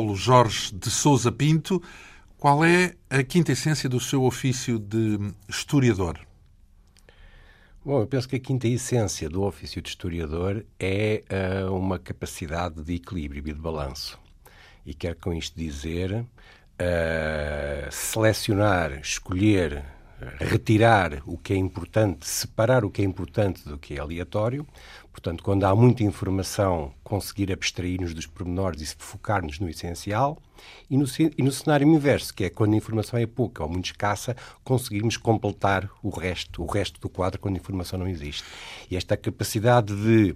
Paulo Jorge de Souza Pinto. Qual é a quinta essência do seu ofício de historiador? Bom, eu penso que a quinta essência do ofício de historiador é uh, uma capacidade de equilíbrio e de balanço. E quero com isto dizer uh, selecionar, escolher, retirar o que é importante, separar o que é importante do que é aleatório. Portanto, quando há muita informação, conseguir abstrair-nos dos pormenores e focar-nos no essencial. E no, e no, cenário inverso, que é quando a informação é pouca ou muito escassa, conseguirmos completar o resto, o resto do quadro quando a informação não existe. E esta capacidade de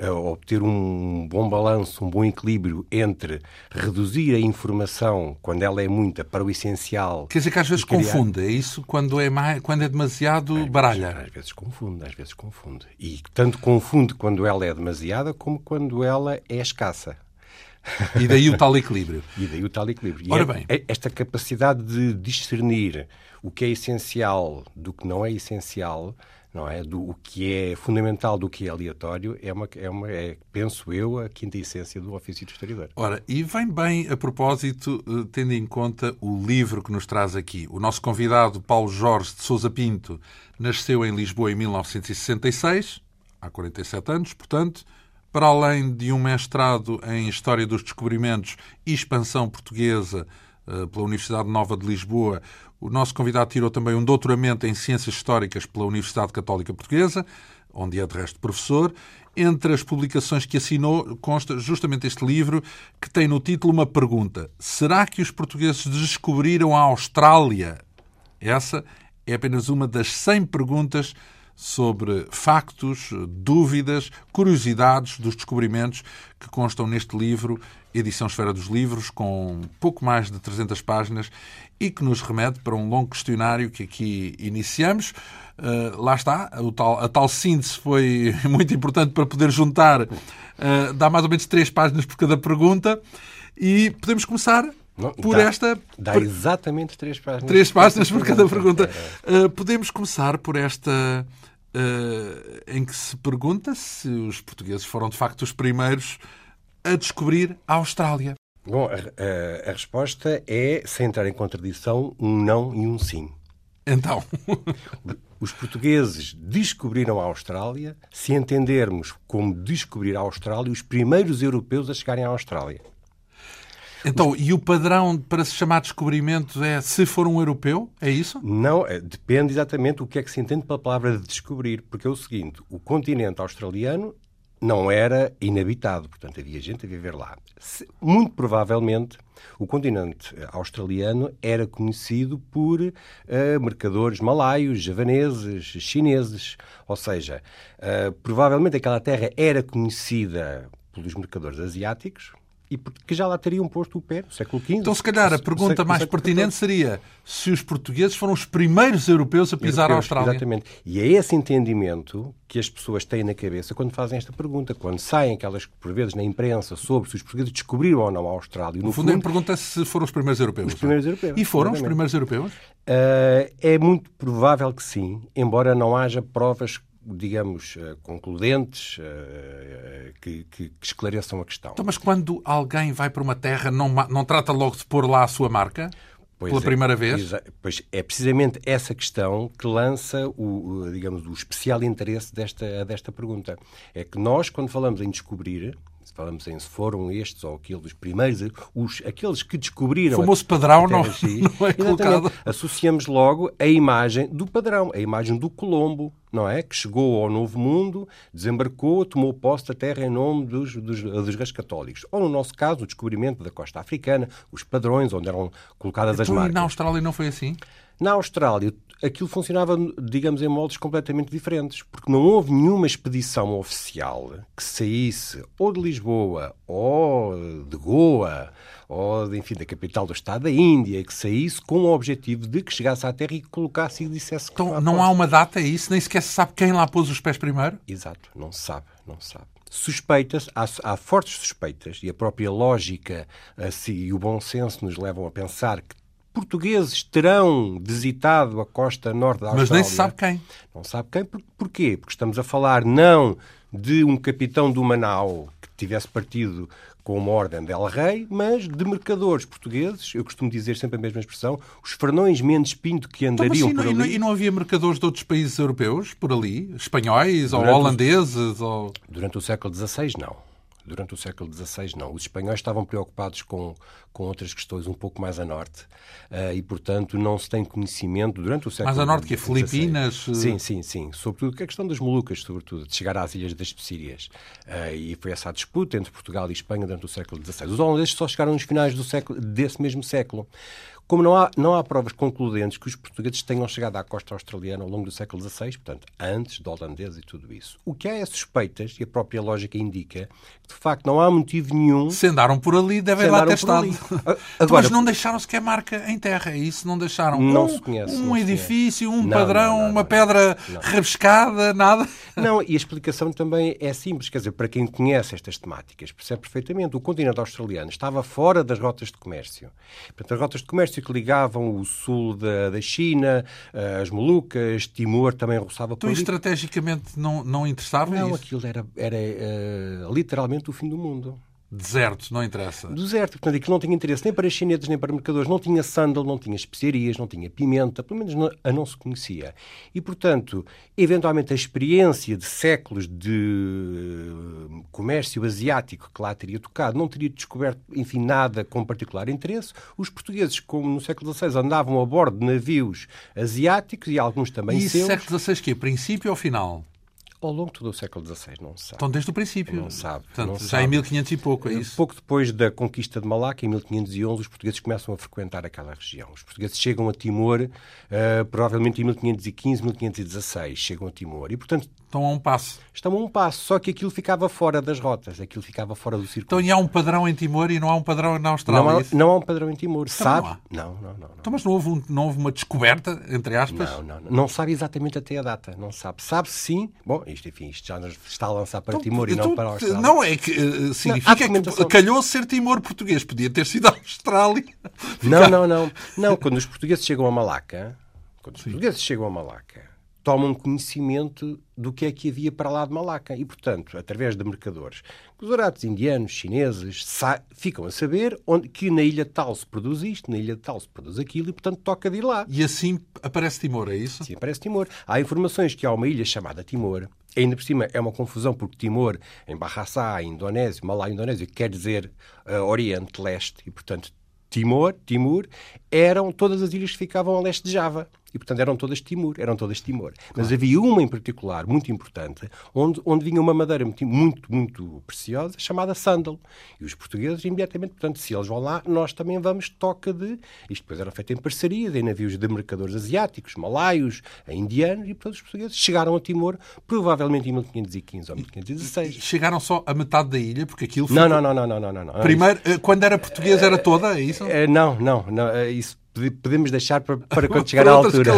obter um bom balanço, um bom equilíbrio entre reduzir a informação quando ela é muita para o essencial. Quer dizer que às vezes criar... confunde, é isso? Quando é, mais, quando é demasiado às baralha? Vezes, às vezes confunde, às vezes confunde. E tanto confunde quando ela é demasiada como quando ela é escassa. E daí o tal equilíbrio. e daí o tal equilíbrio. Ora é, bem. É esta capacidade de discernir o que é essencial do que não é essencial não é? Do o que é fundamental do que é aleatório é uma, é uma é, penso eu, a quinta essência do ofício de historiador. Ora, e vem bem a propósito, eh, tendo em conta o livro que nos traz aqui. O nosso convidado, Paulo Jorge de Souza Pinto, nasceu em Lisboa em 1966, há 47 anos, portanto, para além de um mestrado em História dos Descobrimentos e Expansão Portuguesa eh, pela Universidade Nova de Lisboa, o nosso convidado tirou também um doutoramento em Ciências Históricas pela Universidade Católica Portuguesa, onde é de resto professor. Entre as publicações que assinou consta justamente este livro, que tem no título uma pergunta: Será que os portugueses descobriram a Austrália? Essa é apenas uma das 100 perguntas sobre factos, dúvidas, curiosidades dos descobrimentos que constam neste livro, edição Esfera dos Livros, com pouco mais de 300 páginas e que nos remete para um longo questionário que aqui iniciamos. Uh, lá está, tal, a tal síntese foi muito importante para poder juntar, uh, dá mais ou menos três páginas por cada pergunta e podemos começar não, por dá, esta. Dá exatamente três páginas. Três páginas por cada pergunta. Uh, podemos começar por esta. Uh, em que se pergunta se os portugueses foram de facto os primeiros a descobrir a Austrália. Bom, a, a, a resposta é, sem entrar em contradição, um não e um sim. Então. Os portugueses descobriram a Austrália se entendermos como descobrir a Austrália os primeiros europeus a chegarem à Austrália. Então, os... e o padrão para se chamar descobrimento é se for um europeu? É isso? Não, é, depende exatamente do que é que se entende pela palavra de descobrir, porque é o seguinte: o continente australiano não era inabitado, portanto havia gente a viver lá. Muito provavelmente o continente australiano era conhecido por uh, mercadores malaios, javaneses, chineses, ou seja, uh, provavelmente aquela terra era conhecida pelos mercadores asiáticos, e que já lá teriam posto o pé no século XV. Então, se calhar, a pergunta mais pertinente seria se os portugueses foram os primeiros europeus a pisar europeus, a Austrália. Exatamente. E é esse entendimento que as pessoas têm na cabeça quando fazem esta pergunta. Quando saem aquelas, por vezes, na imprensa sobre se os portugueses descobriram ou não a Austrália. No, no fundo, fundo, a pergunta é se foram os primeiros europeus. Os primeiros europeus. E foram exatamente. os primeiros europeus? Uh, é muito provável que sim, embora não haja provas digamos, eh, concludentes eh, que, que, que, esclareçam a questão. Então, mas quando alguém vai para uma terra, não, não trata logo de pôr lá a sua marca? Pois pela é, primeira vez? Pois é precisamente essa questão que lança o, digamos, o especial interesse desta, desta pergunta. É que nós, quando falamos em descobrir, falamos em se foram estes ou aqueles, os primeiros, os, aqueles que descobriram. O famoso padrão não, não é colocado. Associamos logo a imagem do padrão, a imagem do Colombo, não é? Que chegou ao Novo Mundo, desembarcou, tomou posse da terra em nome dos, dos, dos reis católicos. Ou, no nosso caso, o descobrimento da costa africana, os padrões onde eram colocadas então, as marcas. E na Austrália não foi assim? Na Austrália, aquilo funcionava, digamos, em moldes completamente diferentes, porque não houve nenhuma expedição oficial que saísse ou de Lisboa, ou de Goa, ou, enfim, da capital do Estado da Índia, que saísse com o objetivo de que chegasse à Terra e colocasse e dissesse que Então, não há uma data, é isso? Nem sequer se sabe quem lá pôs os pés primeiro? Exato, não se sabe, não se sabe suspeitas, há, há, fortes suspeitas, e a própria lógica assim, e o bom senso nos levam a pensar que portugueses terão visitado a costa norte da Austrália. Mas nem se sabe quem. Não sabe quem. Por, porquê? Porque estamos a falar não de um capitão do Manau que tivesse partido com uma ordem del rei, mas de mercadores portugueses, eu costumo dizer sempre a mesma expressão, os Fernões Mendes Pinto que Então, andariam e, por não, e ali... e não havia mercadores de outros países europeus por ali? Espanhóis ou Durante o- holandeses? Ou... Durante o século XVI, não. Durante o século XVI, não. Os espanhóis estavam preocupados com, com outras questões um pouco mais a norte eh, e, portanto, não se tem conhecimento durante o século Mais a norte que é XVI. Filipinas? eh, Sim, sim, sim. Sobretudo que a questão das Molucas, sobretudo, de chegar às Ilhas das Especírias. Eh, e foi essa a disputa entre Portugal e Espanha durante o século XVI. Os holandeses só chegaram nos finais do século, desse mesmo século. Como não há, não há provas concludentes que os portugueses tenham chegado à costa australiana ao longo do século XVI, portanto, antes do holandês e tudo isso. O que há é suspeitas, e a própria lógica indica, que de facto não há motivo nenhum Se andaram por ali, devem lá ter estado. ali. A- Então, agora- mas não deixaram sequer marca em terra, é isso? Não deixaram Não um, se conhece, um edifício, um Não, padrão, não, uma pedra rabiscada, nada? Não, e a explicação também é simples, quer dizer, para quem conhece estas temáticas, percebe perfeitamente. O continente australiano estava fora das rotas de comércio. Portanto, as rotas de comércio que ligavam o sul da, da China, eh, as Molucas, Timor também roçava por Então, ali. estrategicamente, não, não interessava Não, isso? aquilo era, era eh, literalmente o fim do mundo. Deserto, não interessa. Deserto, portanto, aquilo não tinha interesse nem para chineses nem para mercadores, não tinha sândalo, não tinha especiarias, não tinha pimenta, pelo menos não, a não se conhecia. E, portanto, eventualmente a experiência de séculos de eh, comércio asiático que lá teria tocado não teria descoberto, enfim, nada com particular interesse. Os portugueses, como no século XVI, andavam a bordo de navios asiáticos e alguns também E seus. século XVI que Princípio ou final? Ao longo de todo o século XVI, não se sabe. Então, desde o princípio. Não sabe, Portanto, não já sabe. em 1500 e pouco, é isso? Pouco depois da conquista de Malaca, em 1511, os portugueses começam a frequentar aquela região. Os portugueses chegam a Timor, eh, provavelmente em 1515, 1516, chegam a Timor. E, portanto, Estão a um passo. estão a um passo, só que aquilo ficava fora das rotas, aquilo ficava fora do Então, circuito. e há um padrão em Timor e não há um padrão na Austrália? não, é há, isso? não há um padrão em Timor, Então sabe? não há. Não, não, não. não. Então, mas não houve, um- não houve uma descoberta, entre aspas? Não, não, não. Não sabe exatamente até a data. Não sabe. Sabe sim. Bom, isto, enfim, isto já nos está a lançar para Timor e não então, para a Austrália. Não, é que eh, significa que documentação. calhou ser Timor português. Podia ter sido a Austrália. Não, não, não. Não, quando os portugueses chegam a Malaca, quando os portugueses chegam a Malaca, tomam conhecimento do que é que havia para lá de Malaca. E, portanto, através de mercadores, os oratos indianos, chineses, ficam a saber onde, que na ilha tal se produz isto, na ilha tal se produz aquilo, e, portanto, toca de ir lá. E assim aparece Timor, é isso? Sim, parece Timor. Há informações que há uma ilha chamada Timor. Ainda por cima é uma confusão, porque Timor, em Bahasa, em Indonésio, Malá, Indonésio, quer dizer eh, Oriente, Leste. E, portanto, Timor, Timor, eram todas as ilhas que ficavam a leste de Java. E, portanto, eram todas Timor, eram todas Timor. Mas havia uma em particular, muito importante, onde, onde vinha uma madeira muito, muito, muito preciosa, chamada sândalo. E os portugueses, imediatamente, portanto, se eles vão lá, nós também vamos, toca de... Isto depois era feito em parceria, em navios de mercadores asiáticos, malaios, indianos, e, portanto, os portugueses chegaram a Timor, provavelmente em 1515 ou E 1516. chegaram só a metade da ilha, porque aquilo foi... Não, não, não, não, não, não, não. não. Primeiro, eh, quando era português, era toda, é isso? Eh, Não, não, não. eh, Isso podemos deixar para, para quando chegar à altura.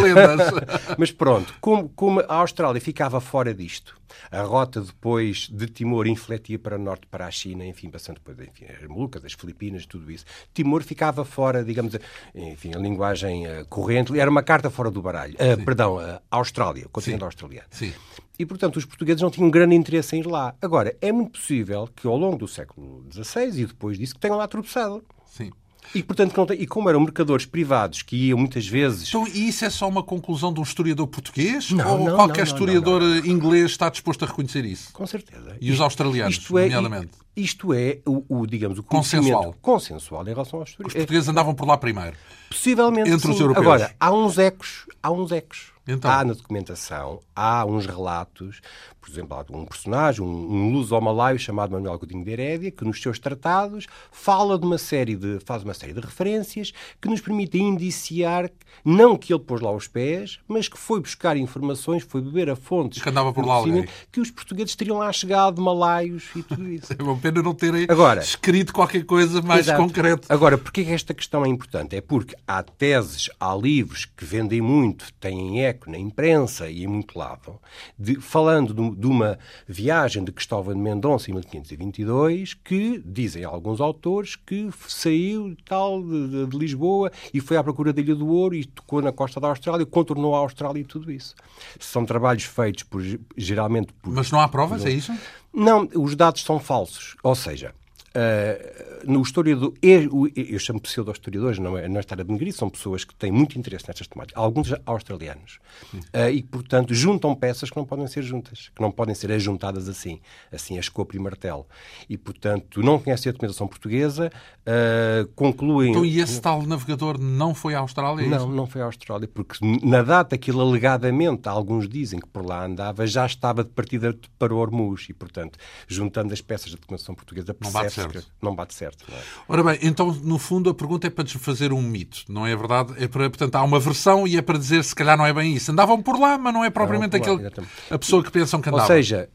Mas pronto, como, como a Austrália ficava fora disto, a rota depois de Timor infletia para o norte, para a China, enfim, passando depois, enfim, as Molucas, as Filipinas, tudo isso. Timor ficava fora, digamos, enfim, a linguagem eh, corrente, era uma carta fora do baralho. Eh, perdão, a Austrália, o continente australiano. Sim. E, portanto, os portugueses não tinham grande interesse em ir lá. Agora, é muito possível que ao longo do século XVI e depois disso que tenham lá tropeçado. Sim. E, portanto, não tem- e como eram mercadores privados que iam muitas vezes Então, e isso é só uma conclusão de um historiador português? Não, ou não, qualquer não, historiador inglês está disposto a reconhecer isso? Com certeza. E os australianos, isto é, nomeadamente? Isto é o, o, digamos, o Consensual. consensual em relação aos Os historiadores. portugueses andavam por lá primeiro. Possivelmente Entre os sim. europeus. Agora, há uns ecos, há uns ecos. Então? Há na documentação, há uns relatos, por exemplo, há um personagem, um, um luso-malaio chamado Manuel Godinho de Herédia, que nos seus tratados fala de uma série de, faz uma série de referências que nos permitem indiciar, não que ele pôs lá os pés, mas que foi buscar informações, foi beber a fontes Que andava por lá alguém. que os portugueses teriam lá chegado, malaios e tudo isso. É uma pena não terem Agora- escrito qualquer coisa mais Exato. concreto. Agora, porquê que esta questão é importante? É porque há teses, há livros que vendem muito, têm eco eco, na imprensa e em muito lado, de, falando de, de, uma viagem de Cristóvão de Mendonça em 1522, que dizem alguns autores que saiu tal de, de, de, Lisboa e foi à procura da Ilha do Ouro e tocou na costa da Austrália, contornou a Austrália e tudo isso. São trabalhos feitos por, geralmente por. Mas não há provas, por, é isso? Não, os dados são falsos. Ou seja, Uh, no historiador, eu, eu chamo pseudo-historiadores, não é, não é estar a denegrir, são pessoas que têm muito interesse nestas temáticas, alguns australianos, uh, e portanto juntam peças que não podem ser juntas, que não podem ser ajuntadas assim, assim a escopo e martelo. E portanto não conhecem a documentação portuguesa, uh, concluem. Então, e esse tal navegador não foi à Austrália? É não, não foi à Austrália, porque na data que ele alegadamente, alguns dizem que por lá andava, já estava de partida para o Hormuz, e portanto, juntando as peças da documentação portuguesa, percebe certo. não bate certo. Não é? Ora bem, então, no fundo, a pergunta é para desfazer um mito, não é verdade? É para, portanto, há uma versão e é para dizer se calhar não é bem isso. Andavam por lá, mas não é propriamente aquele, lá, a pessoa que pensam que andavam. Ou seja,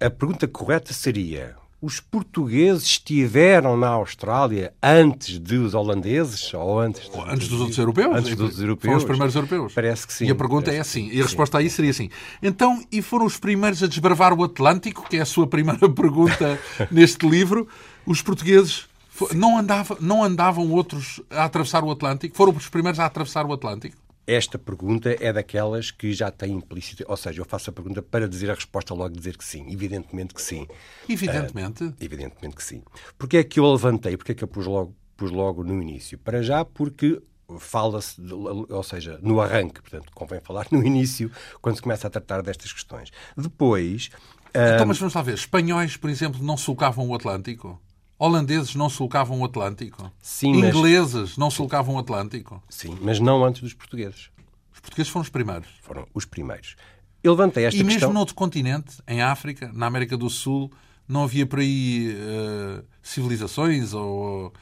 a pergunta correta seria os portugueses estiveram na Austrália antes dos holandeses ou antes, de, antes dos outros europeus? Antes dos europeus. Foram os primeiros europeus. Parece que sim. E a pergunta é assim. E a resposta aí seria assim. Então, e foram os primeiros a desbravar o Atlântico, que é a sua primeira pergunta neste livro? Os portugueses não, andava, não andavam outros a atravessar o Atlântico? Foram os primeiros a atravessar o Atlântico? Esta pergunta é daquelas que já tem implícito, ou seja, eu faço a pergunta para dizer a resposta logo dizer que sim. Evidentemente que sim. Evidentemente? Uh, evidentemente que sim. Porque é que eu levantei? Porque é que eu pus logo, pus logo no início? Para já, porque fala-se, ou seja, no arranque, portanto, convém falar no início, quando se começa a tratar destas questões. Depois. Então, mas vamos lá ver. Espanhóis, por exemplo, não sulcavam o Atlântico? Holandeses não sulcavam o Atlântico? Sim, Ingleses mas... não sulcavam o Atlântico? Sim, mas não antes dos portugueses. Os portugueses foram os primeiros? Foram os primeiros. Eu levantei esta e questão... E mesmo noutro continente, em África, na América do Sul, não havia por aí uh, civilizações ou...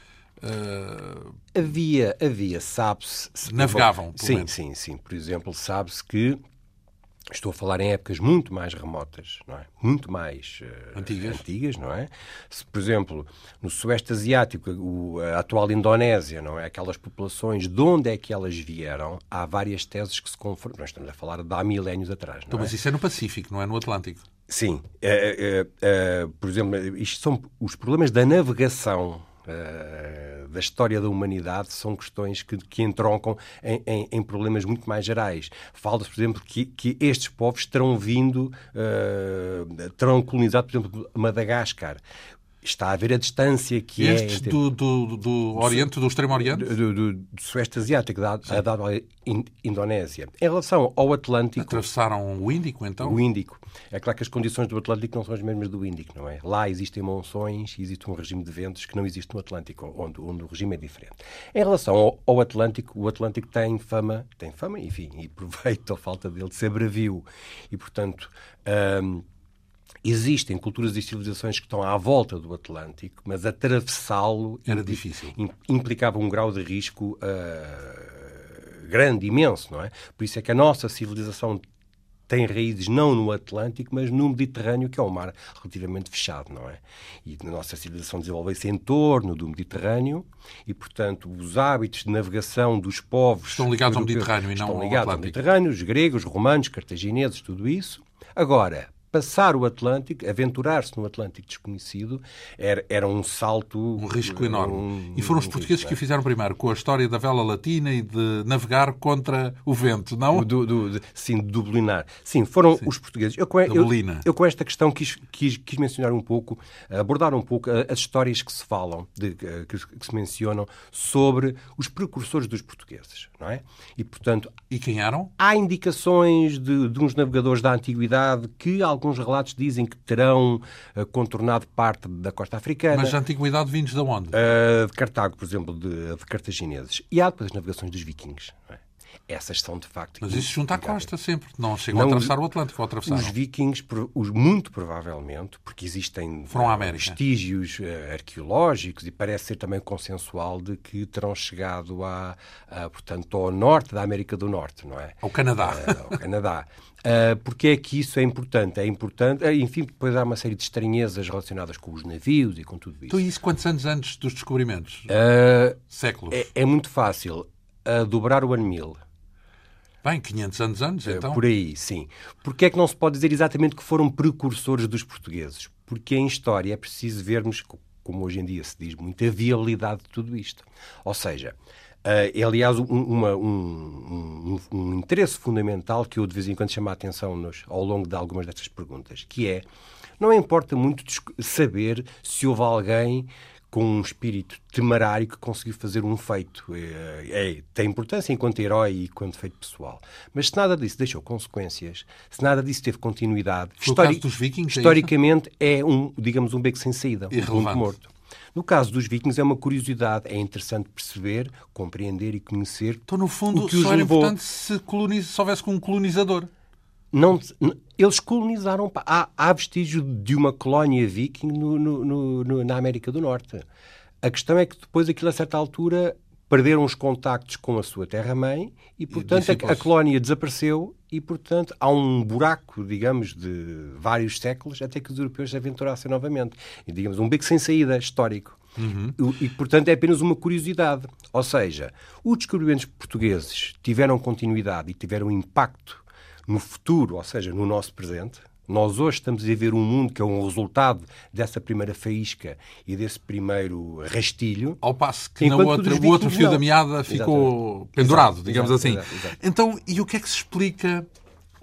Uh... Havia, havia, sabe-se... Navegavam, Sim, menos. sim, sim. Por exemplo, sabe-se que Estou a falar em épocas muito mais remotas, não é? Muito mais uh, antigas. antigas, não é? Se, por exemplo, no Sueste Asiático, o, a atual Indonésia, não é? Aquelas populações, de onde é que elas vieram? Há várias teses que se confrontam. Nós estamos a falar de há milénios atrás, então, é? Mas isso é no Pacífico, não é no Atlântico? Sim. Uh, uh, por exemplo, isto são os problemas da navegação da história da humanidade são questões que, que entroncam em, em, em problemas muito mais gerais. Fala-se, por exemplo, que, que estes povos terão vindo, uh, terão colonizado, por exemplo, Madagascar está a ver a distância que Estes é... Estes do, do, do, Oriente, do Extremo Oriente? Do, do, do Sueste Asiático, da, da, da Indonésia. Em relação ao Atlântico... Atravessaram o Índico, então? O Índico. É claro que as condições do Atlântico não são as mesmas do Índico, não é? Lá existem monções, existe um regime de ventos que não existe no Atlântico, onde, onde o regime é diferente. Em relação ao, ao, Atlântico, o Atlântico tem fama, tem fama, enfim, e proveito a falta dele de ser bravio. E, portanto... Hum, Existem culturas e civilizações que estão à volta do Atlântico, mas atravessá-lo era difícil. Implicava um grau de risco uh, grande, imenso, não é? Por isso é que a nossa civilização tem raízes não no Atlântico, mas no Mediterrâneo, que é um mar relativamente fechado, não é? E a nossa civilização desenvolveu-se em torno do Mediterrâneo e, portanto, os hábitos de navegação dos povos... Estão ligados ao Mediterrâneo e não ao Estão ligados ao, ao Mediterrâneo, os gregos, romanos, cartagineses, tudo isso. Agora, passar o Atlântico, aventurar-se no Atlântico desconhecido, era, era um salto. Um risco enorme. Um, e foram os portugueses que o fizeram primeiro, com a história da vela latina e de navegar contra o vento, não? Do, do, de, sim, de dublinar. Sim, foram sim. os portugueses. Eu, eu, eu, com esta questão quis, quis, quis, mencionar um pouco, abordar um pouco as histórias que se falam, de, que, que se mencionam sobre os precursores dos portugueses, não é? E, portanto. E quem eram? Há indicações de, de uns navegadores da antiguidade que alguns relatos dizem que terão uh, contornado parte da costa africana. Mas da antiguidade vindos de onde? Uh, de Cartago, por exemplo, de, de cartagineses. E há depois as navegações dos vikings. Não é? Essas são de facto. Mas isso junta à costa sempre, não chegam não, a atravessar o Atlântico, atravessar. Os vikings, os, muito provavelmente, porque existem vestígios uh, arqueológicos e parece ser também consensual de que terão chegado a, a, portanto, ao norte da América do Norte, não é? Ao Canadá. Uh, ao Canadá. Uh, porque é que isso é importante? É importante, enfim, depois há uma série de estranhezas relacionadas com os navios e com tudo isso. Então, isso quantos anos antes dos descobrimentos? Uh, Séculos? É, é, muito fácil. Dobrar o ano 1000. Bem, 500 anos antes, então. Por aí, sim. Porque é que não se pode dizer exatamente que foram precursores dos portugueses? Porque em história é preciso vermos, como hoje em dia se diz muito, a viabilidade de tudo isto. Ou seja, é, aliás, um, uma, um, um, um, interesse fundamental que eu de vez em quando chamo a atenção nos, ao longo de algumas destas perguntas, que é, não importa muito saber se houve alguém com um espírito temerário que conseguiu fazer um feito. É, é, tem importância enquanto herói e enquanto feito pessoal. Mas se nada disso deixou consequências, se nada disso teve continuidade, histori vikings, é historicamente é, é, um, digamos, um beco sem saída, um ponto morto. No caso dos vikings é uma curiosidade, é interessante perceber, compreender e conhecer. Então, no fundo, o que só era levou... importante se, coloniz... se houvesse um colonizador. Não, eles colonizaram. Há, há vestígio de uma colónia viking no, no, no, na América do Norte. A questão é que depois, aquilo a certa altura, perderam os contactos com a sua terra-mãe e, portanto, e a, a, colónia desapareceu e, portanto, há um buraco, digamos, de vários séculos até que os europeus se aventurassem novamente. E, digamos, um beco sem saída histórico. Uhum. E, portanto, é apenas uma curiosidade. Ou seja, os descobrimentos portugueses tiveram continuidade e tiveram impacto no futuro, ou seja, no nosso presente. Nós hoje estamos a viver um mundo que é um resultado dessa primeira faísca e desse primeiro rastilho. Ao passo que na outra, o outro fio não. da meada ficou Exatamente. pendurado, Exato. digamos Exato. assim. Exato. Então, e o que é que se explica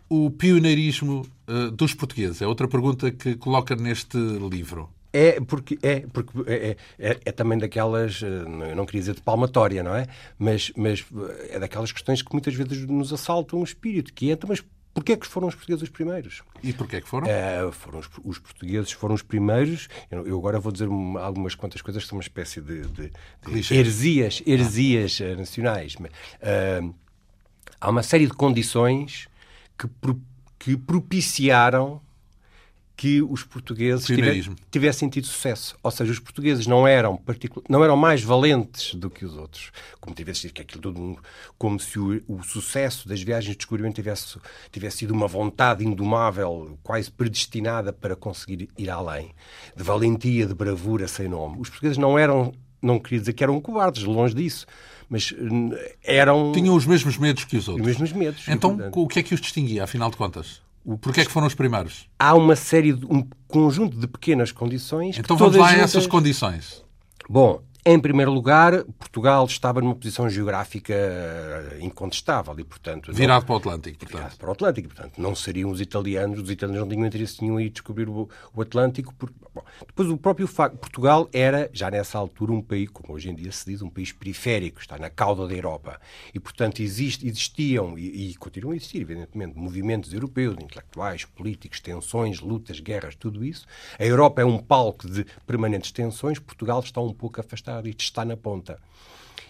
o pioneirismo uh, dos portugueses? É outra pergunta que coloca neste livro. É porque, é, porque é, é, é, também daquelas, eh, eu não queria dizer de palmatória, não é? Mas, mas eh, é daquelas questões que muitas vezes nos assaltam o espírito, que é, então, mas porquê é que foram os portugueses os primeiros? E porquê é que foram? É, foram os, os, portugueses foram os primeiros, eu, eu, agora vou dizer algumas quantas coisas que são uma espécie de, de, de heresias, heresias ah. nacionais. Uh, há uma série de condições que, que propiciaram que os portugueses tivessem tido sucesso. Ou seja, os portugueses não eram, não eram mais valentes do que os outros. Como tivesse sido que aquilo tudo, como se o, o, sucesso das viagens de descobrimento tivesse, tivesse sido uma vontade indomável, quase predestinada para conseguir ir além. De valentia, de bravura sem nome. Os portugueses não eram, não queria dizer que eram cobardes, longe disso mas eram. Tinham os mesmos medos que os outros. Os mesmos medos. Então, o que é que os distinguia, afinal de contas? Porquê é que foram os primeiros? Há uma série, de, um conjunto de pequenas condições. Então vamos lá a essas condições. Bom, em primeiro lugar, Portugal estava numa posição geográfica eh, incontestável e, portanto... Virado não, para o Atlântico, portanto. Virado para o Atlântico, portanto. Não seriam os italianos, os italianos não tinham interesse nenhum em descobrir o, o Atlântico. Por, bom, depois, o próprio facto, Portugal era, já nessa altura, um país, como hoje em dia se diz, um país periférico, está na cauda da Europa. E, portanto, existe, existiam, e, e continuam a existir, evidentemente, movimentos europeus, intelectuais, políticos, tensões, lutas, guerras, tudo isso. A Europa é um palco de permanentes tensões, Portugal está um pouco afastado e está na ponta.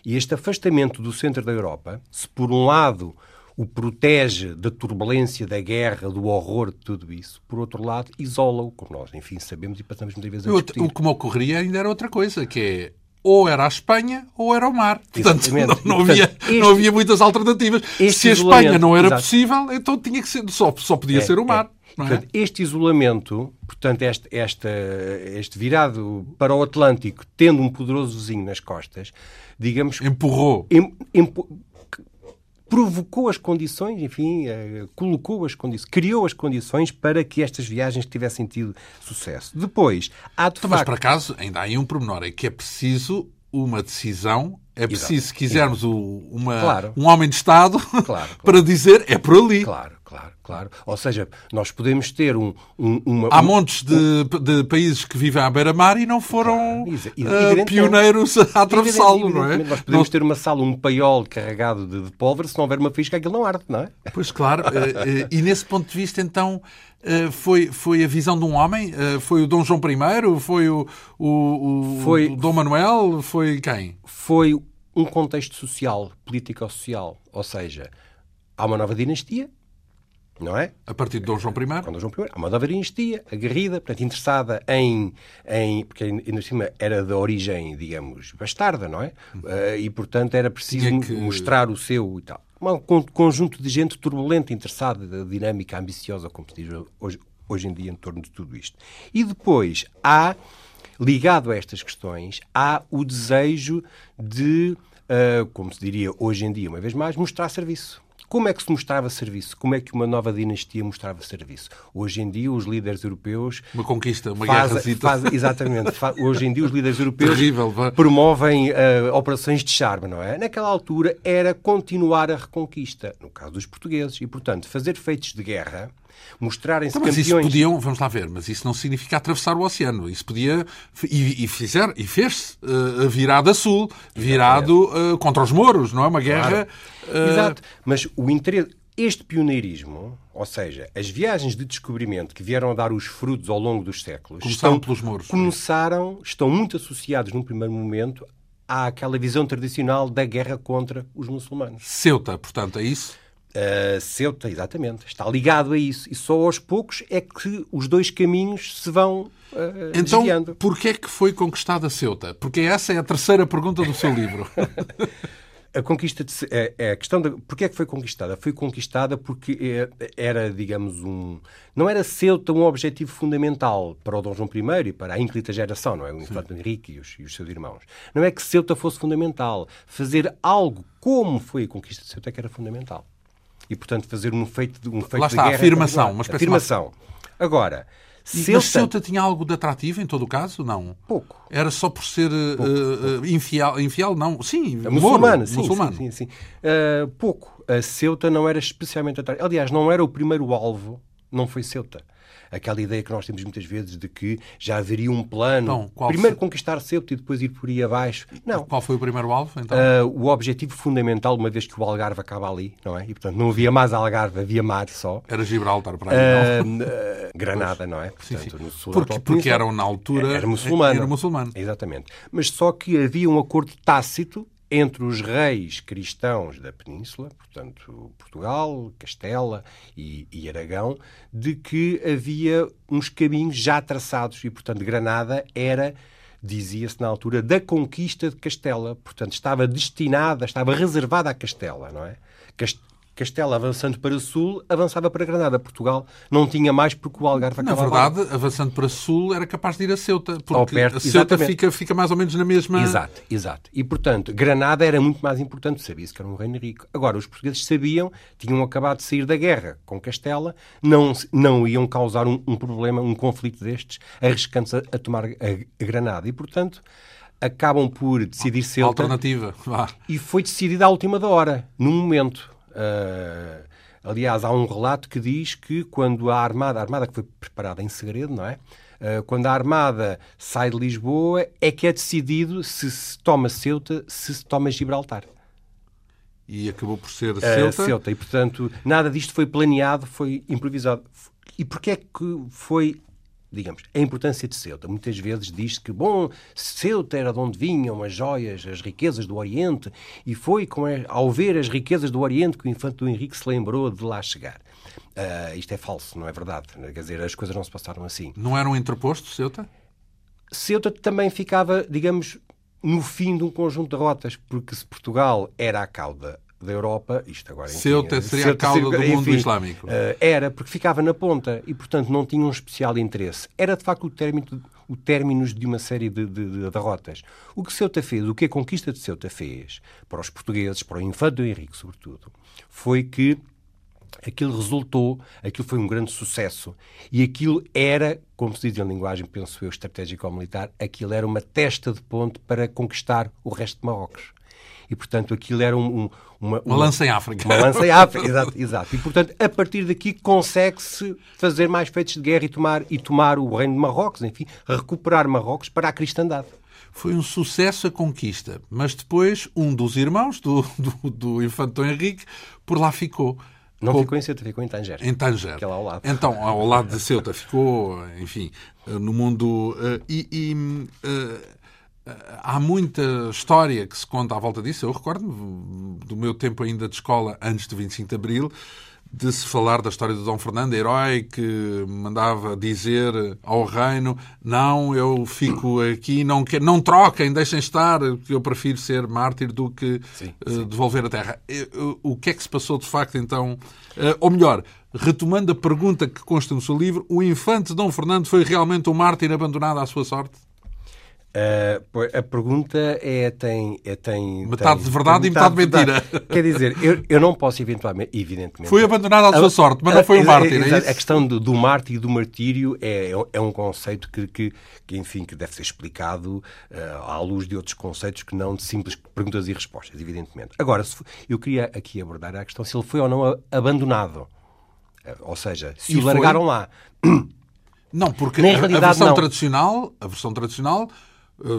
E este afastamento do centro da Europa, se por um lado o protege da turbulência, da guerra, do horror de tudo isso, por outro lado, isola-o, como nós, enfim, sabemos e passamos muitas vezes a discutir. O que me ocorreria ainda era outra coisa, que é ou era a Espanha ou era o mar. Portanto, não, não, havia, este, não havia muitas alternativas. Se a Espanha não era exato. possível, então tinha que ser, só, só podia é, ser o mar. É. Portanto, é? este isolamento, portanto, este, este, este virado para o Atlântico, tendo um poderoso vizinho nas costas, digamos... Empurrou. Em, provocou as condições, enfim, uh, colocou as condições, criou as condições para que estas viagens tivessem tido sucesso. Depois, há de facto... Mas, por acaso, ainda há aí um pormenor, é que é preciso uma decisão é preciso, se quisermos o, uma, claro. um homem de Estado, claro, claro. para dizer é por ali. Claro, claro, claro. Ou seja, nós podemos ter um. um uma, Há um, montes de, de, países que vivem à beira-mar e não foram uh, pioneiros a atravessá-lo, não é? Nós podemos ter uma sala, um paiol carregado de, de pólvora, se não houver uma fisca, aquilo não arde, não é? Pois claro. uh, uh, e nesse ponto de vista, então. Uh, foi, foi a visão de um homem? Uh, foi o Dom João I? Foi o, o, o, foi, o Dom Manuel? Foi quem? Foi um contexto social, político-social. Ou seja, há uma nova dinastia, não é? A partir de Dom João I? Com Dom João I. Há uma nova dinastia, aguerrida, portanto, interessada em... em porque, ainda cima, era de origem, digamos, bastarda, não é? Uh, e, portanto, era preciso que... mostrar o seu e tal. Um conjunto de gente turbulenta, interessada, da dinâmica ambiciosa, como se diz hoje, hoje em dia, em torno de tudo isto. E depois há, ligado a estas questões, há o desejo de uh, como se diria hoje em dia, uma vez mais, mostrar serviço. Como é que se mostrava serviço? Como é que uma nova dinastia mostrava serviço? Hoje em dia, os líderes europeus. Uma conquista, uma faz, guerra. Faz, exatamente. Faz, hoje em dia, os líderes europeus Terrível, promovem uh, operações de charme, não é? Naquela altura era continuar a reconquista, no caso dos portugueses. E, portanto, fazer feitos de guerra mostrarem-se então, campeões... Mas isso podiam, vamos lá ver, mas isso não significa atravessar o oceano. Isso podia, e, e fizer, e fez uh, virada sul, virado uh, contra os mouros, não é? Uma guerra... Claro. Uh... Exato, mas o interesse... Este pioneirismo, ou seja, as viagens de descobrimento que vieram a dar os frutos ao longo dos séculos, começaram estão, pelos mouros. Começaram, estão muito associados num primeiro momento àquela visão tradicional da guerra contra os muçulmanos. Ceuta, portanto, é isso? Uh, Ceuta, exatamente. Está ligado a isso. E só aos poucos é que os dois caminhos se vão uh, então, desviando. porquê é que foi conquistada Ceuta? Porque essa é a terceira pergunta do seu livro. a conquista de, é, é, a questão de porquê é que foi conquistada? Foi conquistada porque é, era, digamos, um não era Ceuta um objetivo fundamental para o Dom João I e para a ínclita geração, não é? O Infante Henrique e os, e os, seus irmãos. Não é que Ceuta fosse fundamental. Fazer algo como foi a conquista de Ceuta é que era fundamental e, portanto, fazer um feito de, um feito Lá está, de guerra. afirmação. Uma afirmação. Agora, Ceuta... Mas Ceuta tinha algo de atrativo em todo o caso? Não. Pouco. Era só por ser uh, infiel, infiel? Não. Sim, é muçulmano. Sim, muçulmano. Sim, sim, sim. Uh, pouco. A Ceuta não era especialmente atrativo. Aliás, não era o primeiro alvo, não foi Ceuta aquela ideia que nós temos muitas vezes de que já haveria um plano. Então, primeiro foi... conquistar Ceuta e depois ir por aí abaixo. Não. Qual foi o primeiro alvo, então? Uh, o objetivo fundamental, uma vez que o Algarve acaba ali, não é? E, portanto, não havia mais Algarve, havia mar só. Era Gibraltar para aí, não? Uh, Granada, não é? Portanto, sim, sim. No sul porque, porque eram, na altura... Era muçulmano. Era muçulmano. Exatamente. Mas só que havia um acordo tácito entre os reis cristãos da Península, portanto Portugal, Castela e, e, Aragão, de que havia uns caminhos já traçados e, portanto, Granada era, dizia-se na altura, da conquista de Castela, portanto estava destinada, estava reservada a Castela, não é? Castela avançando para sul, avançava para Granada. Portugal não tinha mais porque o Algarve acabava. Na verdade, avançando para sul, era capaz de ir a Ceuta, porque perto, a Ceuta fica, fica mais ou menos na mesma... Exato, exato. E, portanto, Granada era muito mais importante, sabia-se que era um reino rico. Agora, os portugueses sabiam, tinham acabado de sair da guerra com Castela, não, não iam causar um, um problema, um conflito destes, arriscando-se a, a tomar a, a Granada. E, portanto acabam por decidir Ceuta. Alternativa. E foi decidida à última da hora, num momento. Uh, aliás, há um relato que diz que quando a Armada, a Armada que foi preparada em segredo, não é? Uh, quando a Armada sai de Lisboa, é que é decidido se se toma Ceuta, se se toma Gibraltar. E acabou por ser Ceuta? Uh, Ceuta. E, portanto, nada disto foi planeado, foi improvisado. E porquê é que foi digamos, a importância de Ceuta. Muitas vezes diz que, bom, Ceuta era de onde vinham as joias, as riquezas do Oriente, e foi com a, ao ver as riquezas do Oriente que o infante do Henrique se lembrou de lá chegar. Uh, isto é falso, não é verdade. Quer dizer, as coisas não se passaram assim. Não era um interposto, Ceuta? Ceuta também ficava, digamos, no fim de um conjunto de rotas, porque se Portugal era a cauda da Europa, isto agora... Enfim, Ceuta seria Ceuta, a cauda do mundo enfim, islâmico. Uh, era, porque ficava na ponta e, portanto, não tinha um especial interesse. Era, de facto, o término, o término de uma série de, de, de, derrotas. O que Ceuta fez, o que a conquista de Ceuta fez, para os portugueses, para o infante do Henrique, sobretudo, foi que aquilo resultou, aquilo foi um grande sucesso. E aquilo era, como se diz em linguagem, penso eu, estratégico-militar, aquilo era uma testa de ponte para conquistar o resto de Marrocos e, portanto, aquilo era um, um, uma, uma, lança em África. Uma lança em África, exato, exato. E, portanto, a partir daqui consegue-se fazer mais feitos de guerra e tomar, e tomar o reino de Marrocos, enfim, recuperar Marrocos para a cristandade. Foi um sucesso a conquista, mas depois um dos irmãos do, do, do infante Henrique por lá ficou. Não ficou em Ceuta, ficou em Tanger. Em Tanger. Que é lá ao lado. Então, ao lado de Ceuta, ficou, enfim, no mundo. Uh, e, e uh, há muita história que se conta à volta disso. Eu recordo do meu tempo ainda de escola, antes de 25 de Abril, de se falar da história de Dom Fernando, herói que mandava dizer ao reino: não, eu fico aqui, não, quero, não troquem, deixem estar, que eu prefiro ser mártir do que sim, uh, sim. devolver a terra. O que é que se passou de facto então? Uh, ou melhor, retomando a pergunta que consta no seu livro, o infante Dom Fernando foi realmente um mártir abandonado à sua sorte? Uh, a pergunta é tem, é, tem metade tem, de verdade e metade de mentira. Quer dizer, eu, eu não posso eventualmente, evidentemente. Foi abandonado à sua a, sorte, mas não foi um mártir. É a questão do, do mártir e do martírio é, é um conceito que, que, que, enfim, que deve ser explicado uh, à luz de outros conceitos que não de simples perguntas e respostas, evidentemente. Agora, eu queria aqui abordar a questão se ele foi ou não abandonado. Uh, ou seja, se e o largaram lá. Não, porque a, a, versão não. tradicional, a versão tradicional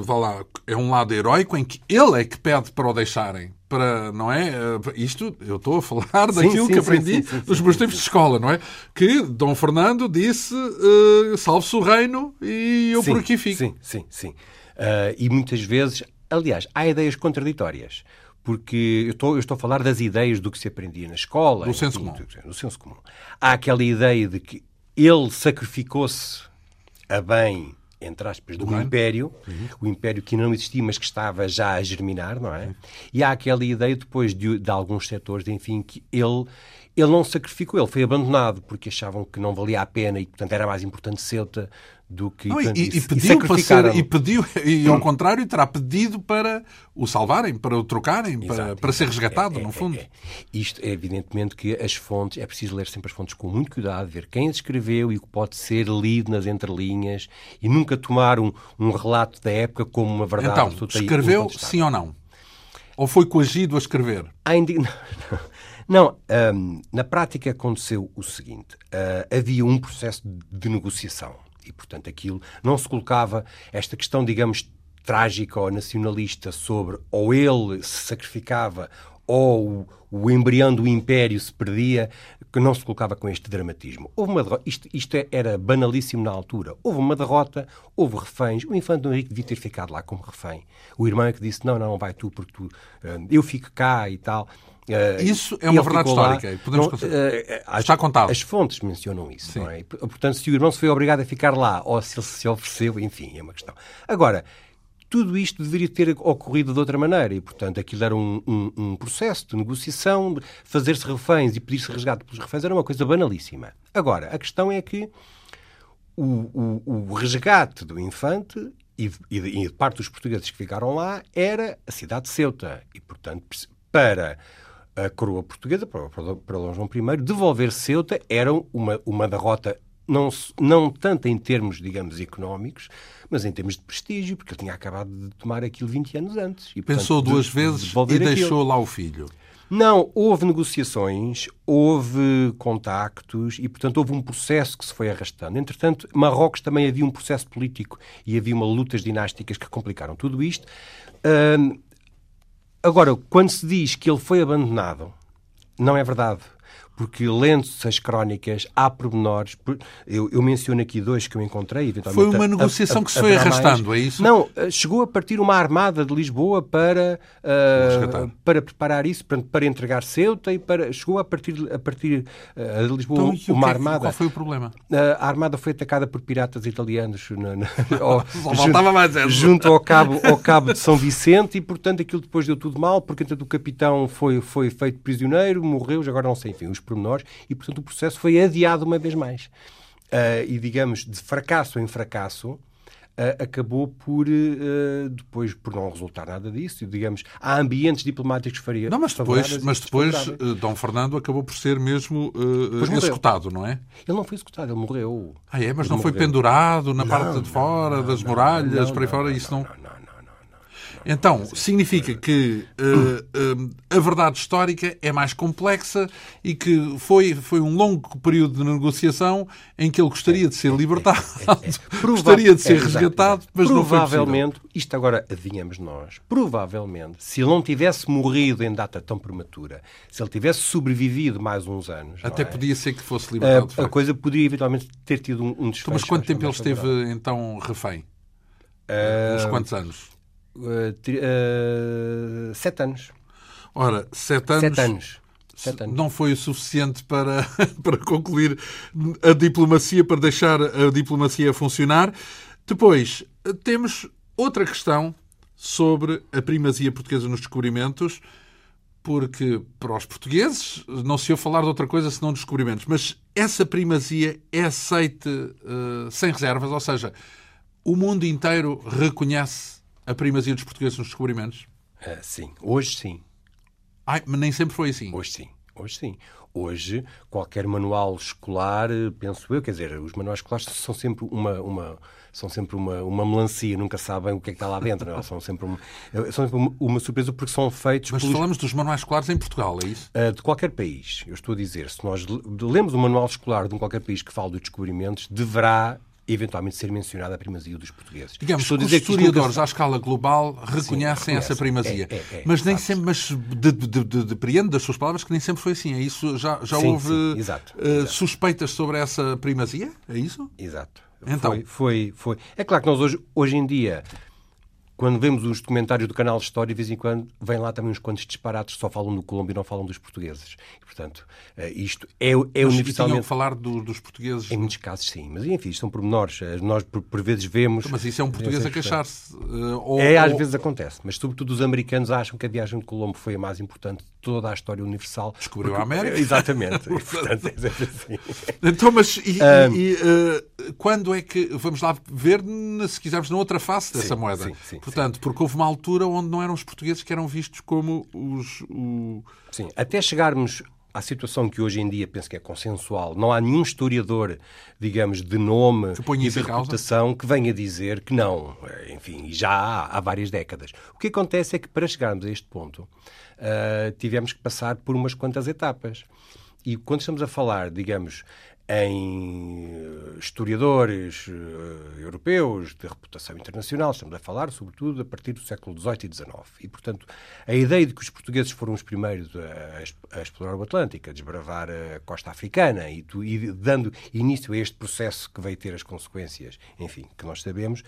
vá lá, é um lado heróico em que ele é que pede para o deixarem. Para, não é? Eh, isto, eu estou a falar sim, daquilo sim, que aprendi sim, dos meus tempos de escola, não é? Que Dom Fernando disse uh, salve-se o reino e eu por aqui fico. Sim, sim, sim. Uh, e muitas vezes, aliás, há ideias contraditórias. Porque eu estou, eu estou a falar das ideias do que se aprendia na escola. Do senso comum. Do senso comum. Há aquela ideia de que ele sacrificou-se a bem entre aspas, do, do império, uhum. o império que não existia, mas que estava já a germinar, não é? Uhum. E há aquela ideia depois de, de alguns setores, enfim, que ele, ele não sacrificou, ele foi abandonado porque achavam que não valia a pena e, portanto, era mais importante Ceuta do que não, portanto, e, e, pediu para ser, e pediu e ao contrário terá pedido para o salvarem para o trocarem Exato, para, para ser resgatado é, é, no fundo. é, é. isto é evidentemente que as fontes é preciso ler sempre as fontes com muito cuidado ver quem as escreveu e o que pode ser lido nas entrelinhas e nunca tomar um, um relato da época como uma verdade então escreveu sim ou não? Ou foi coagido a escrever? Ainda... Não, um, na prática aconteceu o seguinte: uh, havia um processo de negociação e, portanto, aquilo não se colocava esta questão, digamos, trágica ou nacionalista sobre ou ele se sacrificava ou o, o embrião do império se perdia, que não se colocava com este dramatismo. Houve uma derrota, isto, isto era banalíssimo na altura. Houve uma derrota, houve reféns. O infante Henrique devia ter ficado lá como refém. O irmão é que disse: Não, não, vai tu, porque tu, uh, eu fico cá e tal. Uh, isso é uma verdade histórica. Podemos não, uh, Está contado. As fontes mencionam isso. Não é? Portanto, se o irmão se foi obrigado a ficar lá ou se ele se ofereceu, enfim, é uma questão. Agora, tudo isto deveria ter ocorrido de outra maneira e, portanto, aquilo era um, um, um processo de negociação, fazer-se reféns e pedir-se resgate pelos reféns era uma coisa banalíssima. Agora, a questão é que o, o, o resgate do infante e, e, e de parte dos portugueses que ficaram lá era a cidade de Ceuta e, portanto, para a coroa portuguesa, para, para, para Dom João I, devolver Ceuta era uma, uma derrota não, não tanto em termos, digamos, económicos, mas em termos de prestígio, porque ele tinha acabado de tomar aquilo 20 anos antes. E, portanto, Pensou duas de, vezes de e deixou aquilo. lá o filho. Não, houve negociações, houve contactos e, portanto, houve um processo que se foi arrastando. Entretanto, Marrocos também havia um processo político e havia uma lutas dinásticas que complicaram tudo isto. Agora, quando se diz que ele foi abandonado, não é verdade porque lendo-se as crónicas, há pormenores. Eu, eu, menciono aqui dois que eu encontrei. Eventualmente, foi uma negociação a, a, que se foi arrastando, mais. é isso? Não, eh, chegou a partir uma armada de Lisboa para, uh, para preparar isso, para, para entregar Ceuta e para. Chegou a partir, a partir uh, de Lisboa então, uma que, armada. Qual foi o problema? Uh, a armada foi atacada por piratas italianos na, na, ao, junto, junto ao cabo, ao cabo de São Vicente e, portanto, aquilo depois deu tudo mal, porque então, o capitão foi, foi feito prisioneiro, morreu, agora não sei, enfim, os pormenores, e, portanto, o processo foi adiado uma vez mais. Uh, e, digamos, de fracasso em fracasso, Uh, acabou por uh, depois por não resultar nada disso. Digamos, há ambientes diplomáticos faria. Não, mas depois, mas depois uh, Dom Fernando acabou por ser mesmo executado, não é? Ele não foi executado, ele morreu. Ah, é, mas ele não foi pendurado na não, parte de fora não, das muralhas, não, por aí fora, isso não. Então, significa que uh, uh, a verdade histórica é mais complexa e que foi, foi um longo período de negociação em que ele gostaria de ser libertado, gostaria de ser resgatado, mas não foi Provavelmente, isto agora adivinhamos nós, provavelmente, se ele não tivesse morrido em data tão prematura, se ele tivesse sobrevivido mais uns anos... Até é? podia ser que fosse libertado. A, a coisa poderia eventualmente ter tido um, um desfecho. Então, mas quanto tempo ele esteve, então, refém? Uh, Uns quantos anos? Uh, sete anos. Ora, sete anos. Sete anos. Sete anos. Não foi o suficiente para, para concluir a diplomacia, para deixar a diplomacia funcionar. Depois, temos outra questão sobre a primazia portuguesa nos descobrimentos, porque para os portugueses não se ouve falar de outra coisa senão descobrimentos. Mas essa primazia é aceite uh, sem reservas, ou seja, o mundo inteiro reconhece a primazia dos portugueses nos descobrimentos? Uh, sim. Hoje sim. Ai, mas nem sempre foi assim. Hoje sim. Hoje sim. Hoje, qualquer manual escolar, penso eu, quer dizer, os manuais escolares são sempre uma, uma são sempre uma, uma melancia, nunca sabem o que é que está lá dentro. Não? É? São sempre, uma, são sempre uma, uma, surpresa porque são feitos. Mas pelos... falamos dos manuais escolares em Portugal, é isso? Uh, de qualquer país. Eu estou a dizer, se nós lemos o manual escolar de um qualquer país que fala dos descobrimentos, deverá eventualmente ser mencionada a primazia dos portugueses. Digamos Estou que os historiadores nunca... à escala global reconhecem Sim, essa primazia. É, é, é, mas nem sempre, mas de, de, de, depreendo das suas palavras que nem sempre foi assim. É isso? Já, já sim, houve sim, exato, uh, exato. suspeitas sobre essa primazia? É isso? Exato. Então. Foi, foi, foi. É claro que nós hoje, hoje em dia quando vemos os documentários do canal de História, de vez em quando, vêm lá também uns quantos disparates, só falam do Colombo e não falam dos portugueses. E, portanto, eh, isto é, é mas universalmente... falar do, dos portugueses? Em muitos casos, sim. Mas, enfim, isto são pormenores. Eh, nós, por, por vezes, vemos... Mas isso é um português a queixar-se? Uh, é, às ou... vezes acontece. Mas, sobretudo, os americanos acham que a viagem de Colombo foi a mais importante de toda a história universal. Descobriu porque... a América? Exatamente. e, portanto, é assim. Então, mas e, um... e uh, quando é que... Vamos lá ver, se quisermos, na outra face dessa sim, moeda. Sim, sim, portanto, porque houve uma altura onde não eram os portugueses que eram vistos como os. O... Sim, até chegarmos à situação que hoje em dia penso que é consensual. Não há nenhum historiador, digamos, de nome e de reputação que venha dizer que não. Enfim, já há, há várias décadas. O que acontece é que para chegarmos a este ponto uh, tivemos que passar por umas quantas etapas. E quando estamos a falar, digamos, em eh, historiadores uh, europeus de reputação internacional, estamos a falar sobretudo a partir do século XVIII e XIX. E, portanto, a ideia de que os portugueses foram os primeiros a, a explorar o Atlântico, a desbravar a costa africana e, e, dando início a este processo que veio ter as consequências, enfim, que nós sabemos,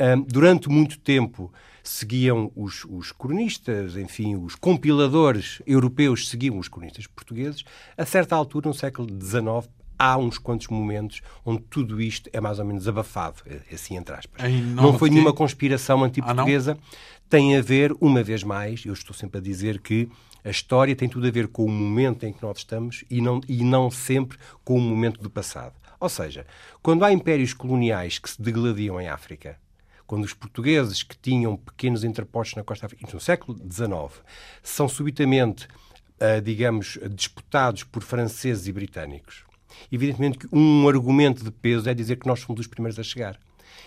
um, durante muito tempo seguiam os, os, cronistas, enfim, os compiladores europeus seguiam os cronistas portugueses. A certa altura, no século XIX, há uns quantos momentos onde tudo isto é mais ou menos abafado, é, assim entre aspas. Não foi nenhuma conspiração antiportuguesa. Ah, tem a ver, uma vez mais, eu estou sempre a dizer que a história tem tudo a ver com o momento em que nós estamos e não, e não sempre com o momento do passado. Ou seja, quando há impérios coloniais que se degladiam em África, quando os portugueses que tinham pequenos interpostos na costa africana, no século XIX, são subitamente, uh, digamos, disputados por franceses e britânicos, Evidentemente que um argumento de peso é dizer que nós fomos os primeiros a chegar.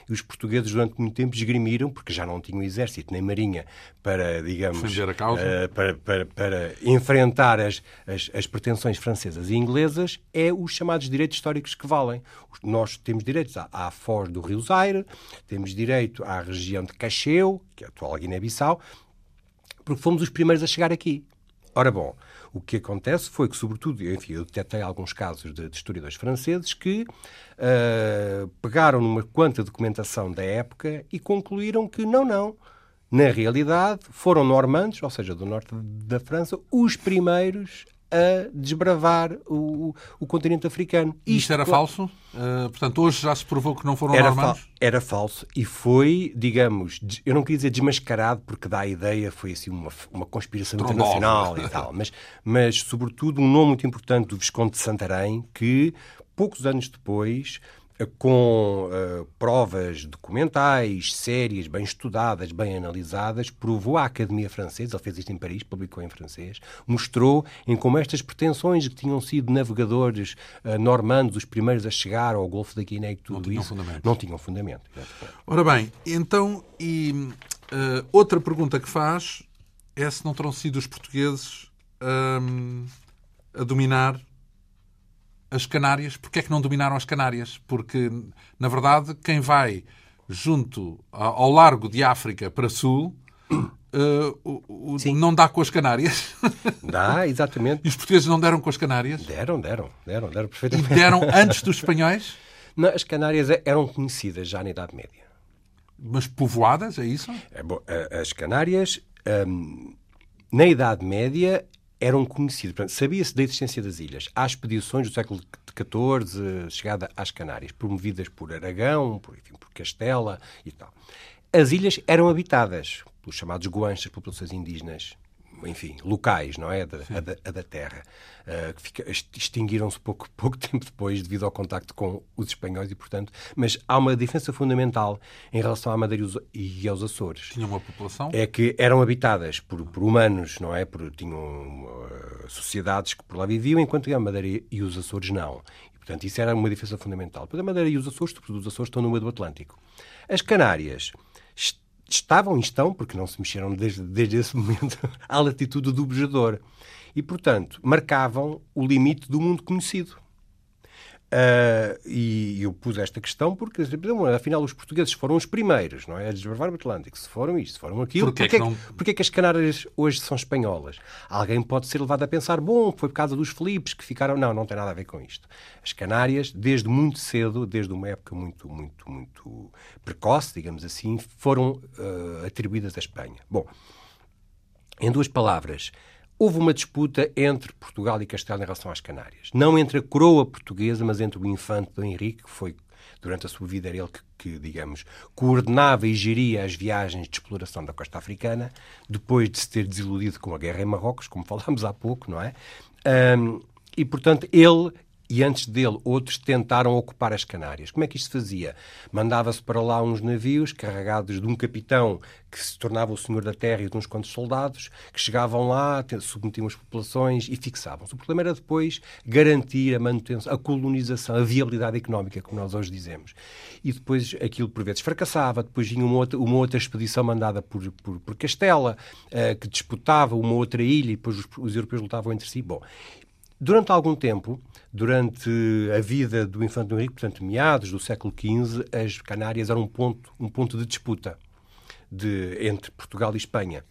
E os portugueses, durante muito tempo, esgrimiram, porque já não tinham exército nem marinha para, digamos, uh, para, para, para, enfrentar as, as, as, pretensões francesas e inglesas, é os chamados direitos históricos que valem. Nós temos direitos à, à Foz do Rio Zaire, temos direito à região de Cacheu, que é a atual Guiné-Bissau, porque fomos os primeiros a chegar aqui. Ora bom, o que acontece foi que, sobretudo, enfim, eu detetei alguns casos de, de historiadores franceses que uh, pegaram numa quanta documentação da época e concluíram que não, não. Na realidade, foram normandos, ou seja, do norte da França, os primeiros a desbravar o, o continente africano. Isto, Isto era claro, falso? Uh, portanto, hoje já se provou que não foram era normandos? Fa era falso e foi, digamos, eu não queria dizer desmascarado, porque dá a ideia, foi assim uma, uma conspiração internacional e tal, mas, mas sobretudo um nome muito importante do Visconde de Santarém, que poucos anos depois com uh, provas documentais, sérias, bem estudadas, bem analisadas, provou à Academia Francesa, ele fez isto em Paris, publicou em francês, mostrou em como estas pretensões que tinham sido navegadores uh, normandos, os primeiros a chegar ao Golfo da Guiné e tudo não isso, fundamento. não tinham fundamento. Ora bem, então, e uh, outra pergunta que faz é se não terão sido os portugueses um, a dominar as Canárias, porque é que não dominaram as Canárias? Porque, na verdade, quem vai junto ao largo de África para sul Uh, o, o, não dá com as Canárias. Dá, exatamente. E os portugueses não deram com as Canárias? Deram, deram, deram, deram perfeitamente. E deram antes dos espanhóis? Não, as Canárias eram conhecidas já na Idade Média. Mas povoadas, é isso? É, bom, as Canárias, hum, na Idade Média, eram conhecidos. Sabia-se da existência das ilhas. Há expedições do século XIV, chegada às Canárias, promovidas por Aragão, por, enfim, por Castela e tal. As ilhas eram habitadas pelos chamados guanches, populações indígenas enfim, locais, não é? Da, a da, a da terra. Uh, que extinguiram-se pouco, pouco tempo depois devido ao contacto com os espanhóis e, portanto, mas há uma diferença fundamental em relação à Madeira e aos Açores. Tinham uma população? É que eram habitadas por, por humanos, não é? Por, tinham uh, sociedades que por lá viviam, enquanto a Madeira e os Açores não. E, portanto, isso era uma diferença fundamental. Pois a Madeira e os Açores, sobretudo os Açores, estão no meio do Atlântico. As Canárias estavam e estão, porque não se mexeram desde, desde esse momento, à latitude do bejador. E, portanto, marcavam o limite do mundo conhecido. Uh, e eu pus esta questão porque, afinal, os portugueses foram os primeiros não é? a desbravar o Atlântico. Se foram isto, se foram aquilo, porquê, porquê, é que, não... porquê é que as Canárias hoje são espanholas? Alguém pode ser levado a pensar, bom, foi por causa dos Filipes que ficaram. Não, não tem nada a ver com isto. As Canárias, desde muito cedo, desde uma época muito, muito, muito precoce, digamos assim, foram uh, atribuídas à Espanha. Bom, em duas palavras, houve uma disputa entre Portugal e Castelo em relação às Canárias. Não entre a coroa portuguesa, mas entre o infante Dom Henrique, que foi, durante a sua vida, era ele que, que, digamos, coordenava e geria as viagens de exploração da costa africana, depois de se ter desiludido com a guerra em Marrocos, como falámos há pouco, não é? Um, e, portanto, ele e antes dele outros tentaram ocupar as Canárias. Como é que isto se fazia? Mandava-se para lá uns navios carregados de um capitão que se tornava o senhor da terra e de uns quantos soldados, que chegavam lá, submetiam as populações e fixavam-se. O problema era depois garantir a manutenção, a colonização, a viabilidade económica, como nós hoje dizemos. E depois aquilo por vezes fracassava, depois vinha uma outra, uma outra expedição mandada por, por, por Castela, uh, que disputava uma outra ilha e depois os, os europeus lutavam entre si. Bom, Durante algum tempo, durante a vida do Infante Henrique, portanto, meados do século XV, as Canárias eram um ponto, um ponto de disputa de, entre Portugal e Espanha.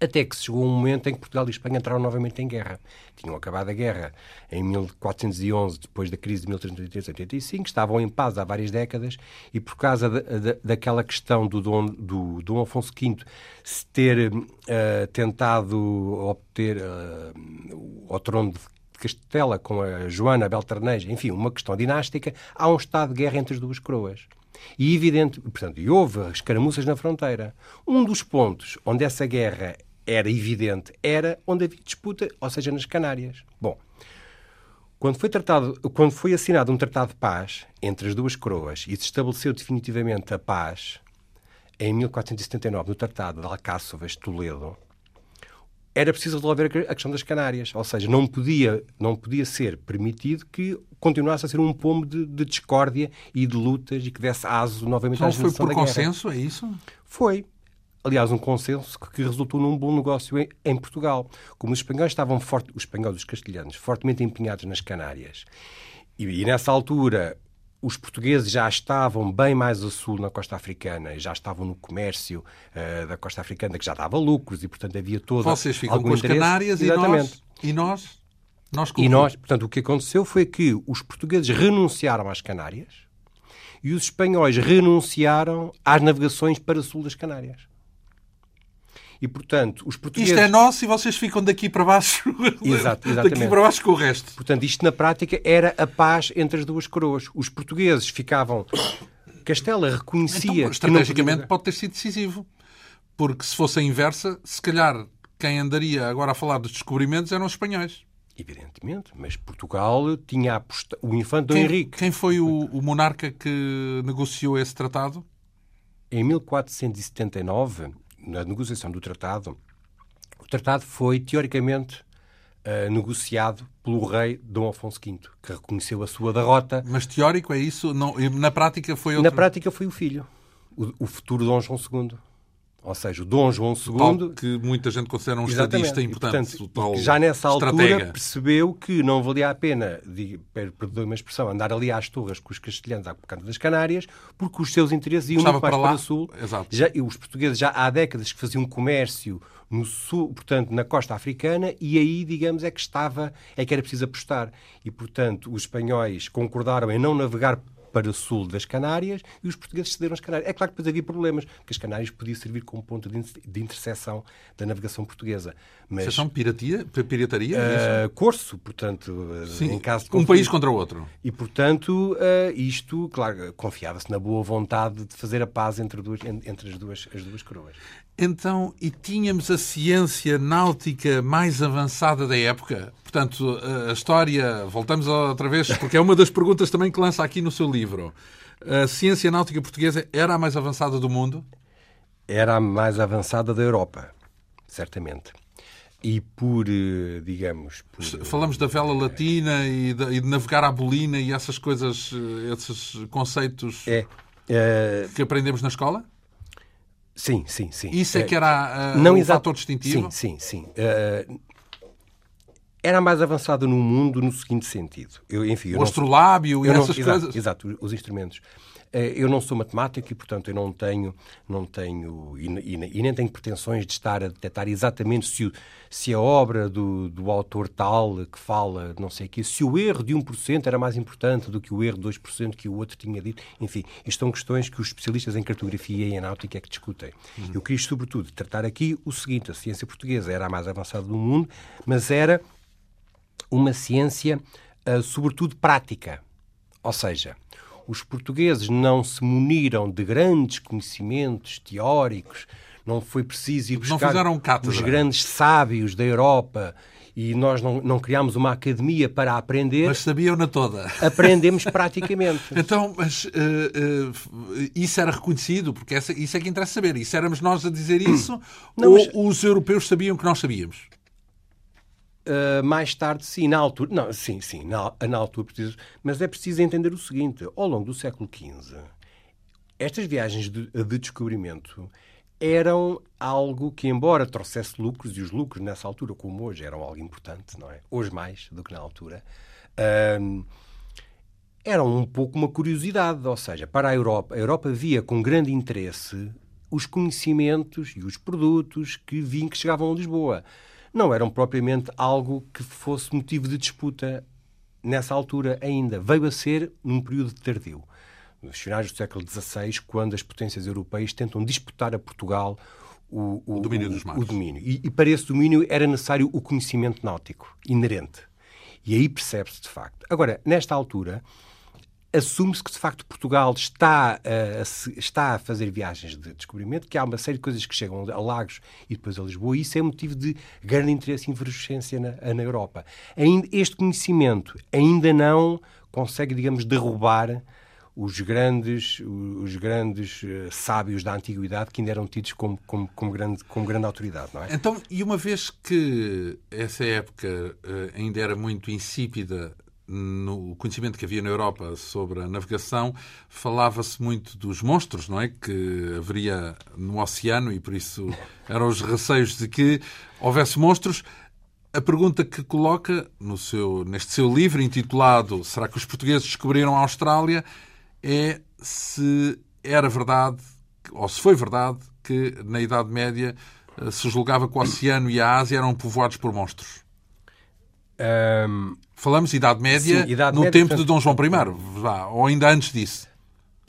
Até que chegou um momento em que Portugal e Espanha entraram novamente em guerra. Tinham acabado a guerra em 1411, depois da crise de 1383-85, estavam em paz há várias décadas e por causa daquela questão do Dom, do Dom Afonso V se ter uh, tentado obter uh, o trono de Castela com a Joana Beltraneja, enfim, uma questão dinástica, há um estado de guerra entre as duas coroas. E evidente, portanto, e houve escaramuças na fronteira. Um dos pontos onde essa guerra era evidente, era onde havia disputa, ou seja, nas Canárias. Bom, quando foi, tratado, quando foi assinado um tratado de paz entre as duas coroas e se estabeleceu definitivamente a paz, em 1479, no Tratado de Alcáçovas de Toledo, era preciso resolver a questão das Canárias. Ou seja, não podia, não podia ser permitido que continuasse a ser um pomo de, de discórdia e de lutas e que desse aso novamente à foi por consenso, é isso? Foi aliás, um consenso que resultou num bom negócio em, em Portugal. Como os espanhóis estavam forte, os espanhóis e os castelhanos fortemente empenhados nas Canárias, e, e, nessa altura os portugueses já estavam bem mais a sul na costa africana, já estavam no comércio uh, da costa africana, que já dava lucros, e portanto havia todo Vocês ficam com as Canárias Exatamente. e nós... E nós, nós e nós, portanto, o que aconteceu foi que os portugueses renunciaram às Canárias e os espanhóis renunciaram às navegações para o sul das Canárias. E, portanto, os portugueses... Isto é nosso e vocês ficam daqui para baixo. Exato, exatamente. Daqui para baixo com o resto. Portanto, isto na prática era a paz entre as duas coroas. Os portugueses ficavam... Castela reconhecia... Então, estrategicamente pode ter sido decisivo. Porque se fosse a inversa, se calhar quem andaria agora a falar dos descobrimentos eram os espanhóis. Evidentemente, mas Portugal tinha apostado. O infante Dom Henrique. Quem foi o, o monarca que negociou esse tratado? Em 1479, na negociação do tratado, o tratado foi, teoricamente, uh, negociado pelo rei Dom Afonso V, que reconheceu a sua derrota. Mas teórico é isso? Não, na prática foi outro... Na prática foi o filho, o, o futuro Dom João II. Ou seja, o Dom João II. Tal que muita gente considera um estadista importante. E, portanto, já nessa altura percebeu que não valia a pena, perdoe uma expressão, andar ali às torres com os castelhanos à canto das Canárias, porque os seus interesses iam muito mais para, para o sul. Exato. Já, os portugueses já há décadas que faziam comércio no sul, portanto, na costa africana, e aí, digamos, é que estava, é que era preciso apostar. E, portanto, os espanhóis concordaram em não navegar para o sul das Canárias e os portugueses cederam as Canárias. É claro que depois havia problemas, porque as Canárias podiam servir como ponto de interseção da navegação portuguesa. Mas, Vocês são piratia, pirataria? Uh, corso, portanto, eh, Sim, em caso de Um país contra o outro. E, portanto, uh, isto, claro, confiava-se na boa vontade de fazer a paz entre, duas, entre as, duas, as duas coroas. Então, e tínhamos a ciência náutica mais avançada da época? Portanto, a história, voltamos outra vez, porque é uma das perguntas também que lança aqui no seu livro. A ciência náutica portuguesa era a mais avançada do mundo? Era a mais avançada da Europa, certamente. E por, eh, digamos. Por, Falamos da vela latina e de, navegar à bolina e essas coisas, eh, esses conceitos é, é, que aprendemos na escola? Sim, sim, sim. Isso é que era uh, não um fator distintivo? Sim, sim, sim. Uh, era mais avançada no mundo no seguinte sentido. Eu, enfim, eu o astrolábio e essas não, coisas. Exato, exato, os instrumentos. Eh, eu não sou matemático e, portanto, eu não tenho, não tenho e, e, e, nem tenho pretensões de estar a detectar exatamente se, o, se a obra do, do autor tal que fala, não sei o quê, se o erro de 1% era mais importante do que o erro de 2% que o outro tinha dito. Enfim, isto são questões que os especialistas em cartografia e em náutica é que discutem. Uhum. Eu queria, sobretudo, tratar aqui o seguinte: a ciência portuguesa era a mais avançada do mundo, mas era uma ciência, uh, sobretudo, prática. Ou seja, os portugueses não se muniram de grandes conhecimentos teóricos, não foi preciso ir buscar os grandes sábios da Europa e nós não, não criámos uma academia para aprender. Mas sabiam-na toda. Aprendemos praticamente. então, mas uh, uh, isso era reconhecido, porque essa, isso é que interessa saber. Isso éramos nós a dizer isso não, ou mas... os europeus sabiam que nós sabíamos? Uh, mais tarde, sim, na altura. Não, sim, sim, na, na altura preciso. Mas é preciso entender o seguinte: ao longo do século XV, estas viagens de, de descobrimento eram algo que, embora trouxesse lucros, e os lucros nessa altura, como hoje, eram algo importante, não é? Hoje mais do que na altura, uh, eram um pouco uma curiosidade. Ou seja, para a Europa, a Europa via com grande interesse os conhecimentos e os produtos que vinham, que chegavam a Lisboa não eram propriamente algo que fosse motivo de disputa nessa altura ainda. Veio a ser num período tardio, nos finais do século XVI, quando as potências europeias tentam disputar a Portugal o, o, o domínio dos mares. O domínio. E, e, para esse domínio era necessário o conhecimento náutico, inerente. E aí percebe-se de facto. Agora, nesta altura, assume-se que, de facto, Portugal está a, está a fazer viagens de descobrimento, que há uma série de coisas que chegam a Lagos e depois a Lisboa, e isso é motivo de grande interesse e efervescência na, na Europa. Este conhecimento ainda não consegue, digamos, derrubar os grandes, os grandes uh, sábios da antiguidade que ainda eram tidos como, como, como, grande, como grande autoridade, não é? Então, e uma vez que essa época uh, ainda era muito insípida no conhecimento que havia na Europa sobre a navegação, falava-se muito dos monstros, não é? Que haveria no oceano e por isso eram os receios de que houvesse monstros. A pergunta que coloca no seu, neste seu livro intitulado Será que os portugueses descobriram a Austrália? é se era verdade, ou se foi verdade, que na Idade Média eh, se julgava que o oceano e a Ásia eram povoados por monstros. Um, Falamos Idade Média sim, idade no média, tempo portanto, de Dom João I, ou ainda antes disso.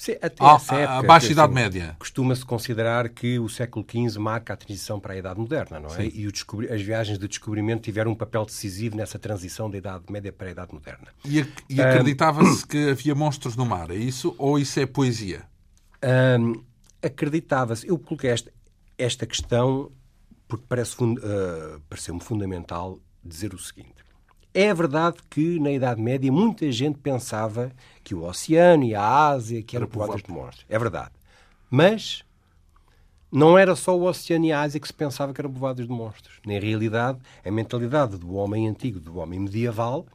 Sim, até ah, essa época, a Baixa Idade assim, Média. Costuma-se considerar que o século XV marca a transição para a Idade Moderna, não é? Sim. E as viagens de descobrimento tiveram um papel decisivo nessa transição da Idade Média para a Idade Moderna. E, e acreditava-se um, que havia monstros no mar, é isso? Ou isso é poesia? Um, acreditava-se. Eu coloquei esta, esta questão porque parece uh, pareceu-me fundamental dizer o seguinte. É verdade que na Idade Média muita gente pensava que o oceano e a Ásia que eram povoadas de mortos. É verdade. Mas não era só o oceano e a Ásia que se pensava que eram povoados de monstros. Na realidade, a mentalidade do homem antigo, do homem medieval,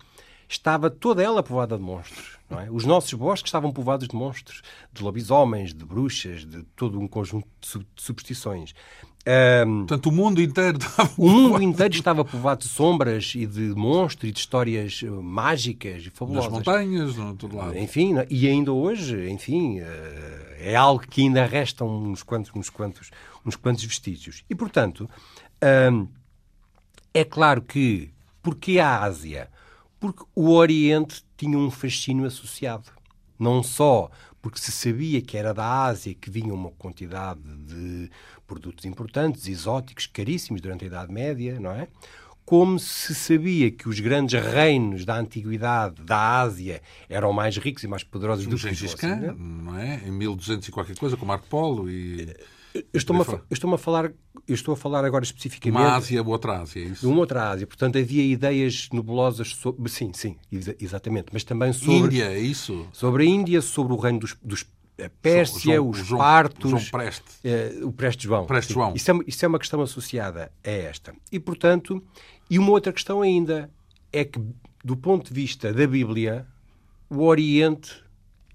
estava toda ela povoada de monstros. É? Os nossos bosques estavam povoados de monstros, de lobisomens, de bruxas, de todo um conjunto de superstições. Um, Portanto, o mundo inteiro estava O mundo inteiro estava povoado de sombras e de monstros e de histórias eh, mágicas e fabulosas. Nas montanhas, no todo lado. Enfim, e ainda hoje, enfim, eh, é algo que ainda restam uns quantos, uns quantos, uns quantos vestígios. E, portanto, um, é claro que, porque a Ásia? Porque o Oriente tinha um fascínio associado. Não só porque se sabia que era da Ásia que vinha uma quantidade de produtos importantes, exóticos, caríssimos durante a Idade Média, não é? como se sabia que os grandes reinos da antiguidade, da Ásia, eram mais ricos e mais poderosos do que Gengis Khan, não é? Em 1200 e qualquer coisa, com Marco Polo e... Eu estou-me a, estou a, falar, eu estou a falar agora especificamente. Uma Ásia, outra Ásia, é isso? De uma outra Ásia. Portanto, havia ideias nebulosas sobre. Sim, sim, exatamente. Mas também sobre. Índia, é isso? Sobre a Índia, sobre o reino dos, dos a Pérsia, João, os João, partos. João Preste. Uh, o Preste João. Preste João. Isso é, isso é uma questão associada a esta. E, portanto, e uma outra questão ainda é que, do ponto de vista da Bíblia, o Oriente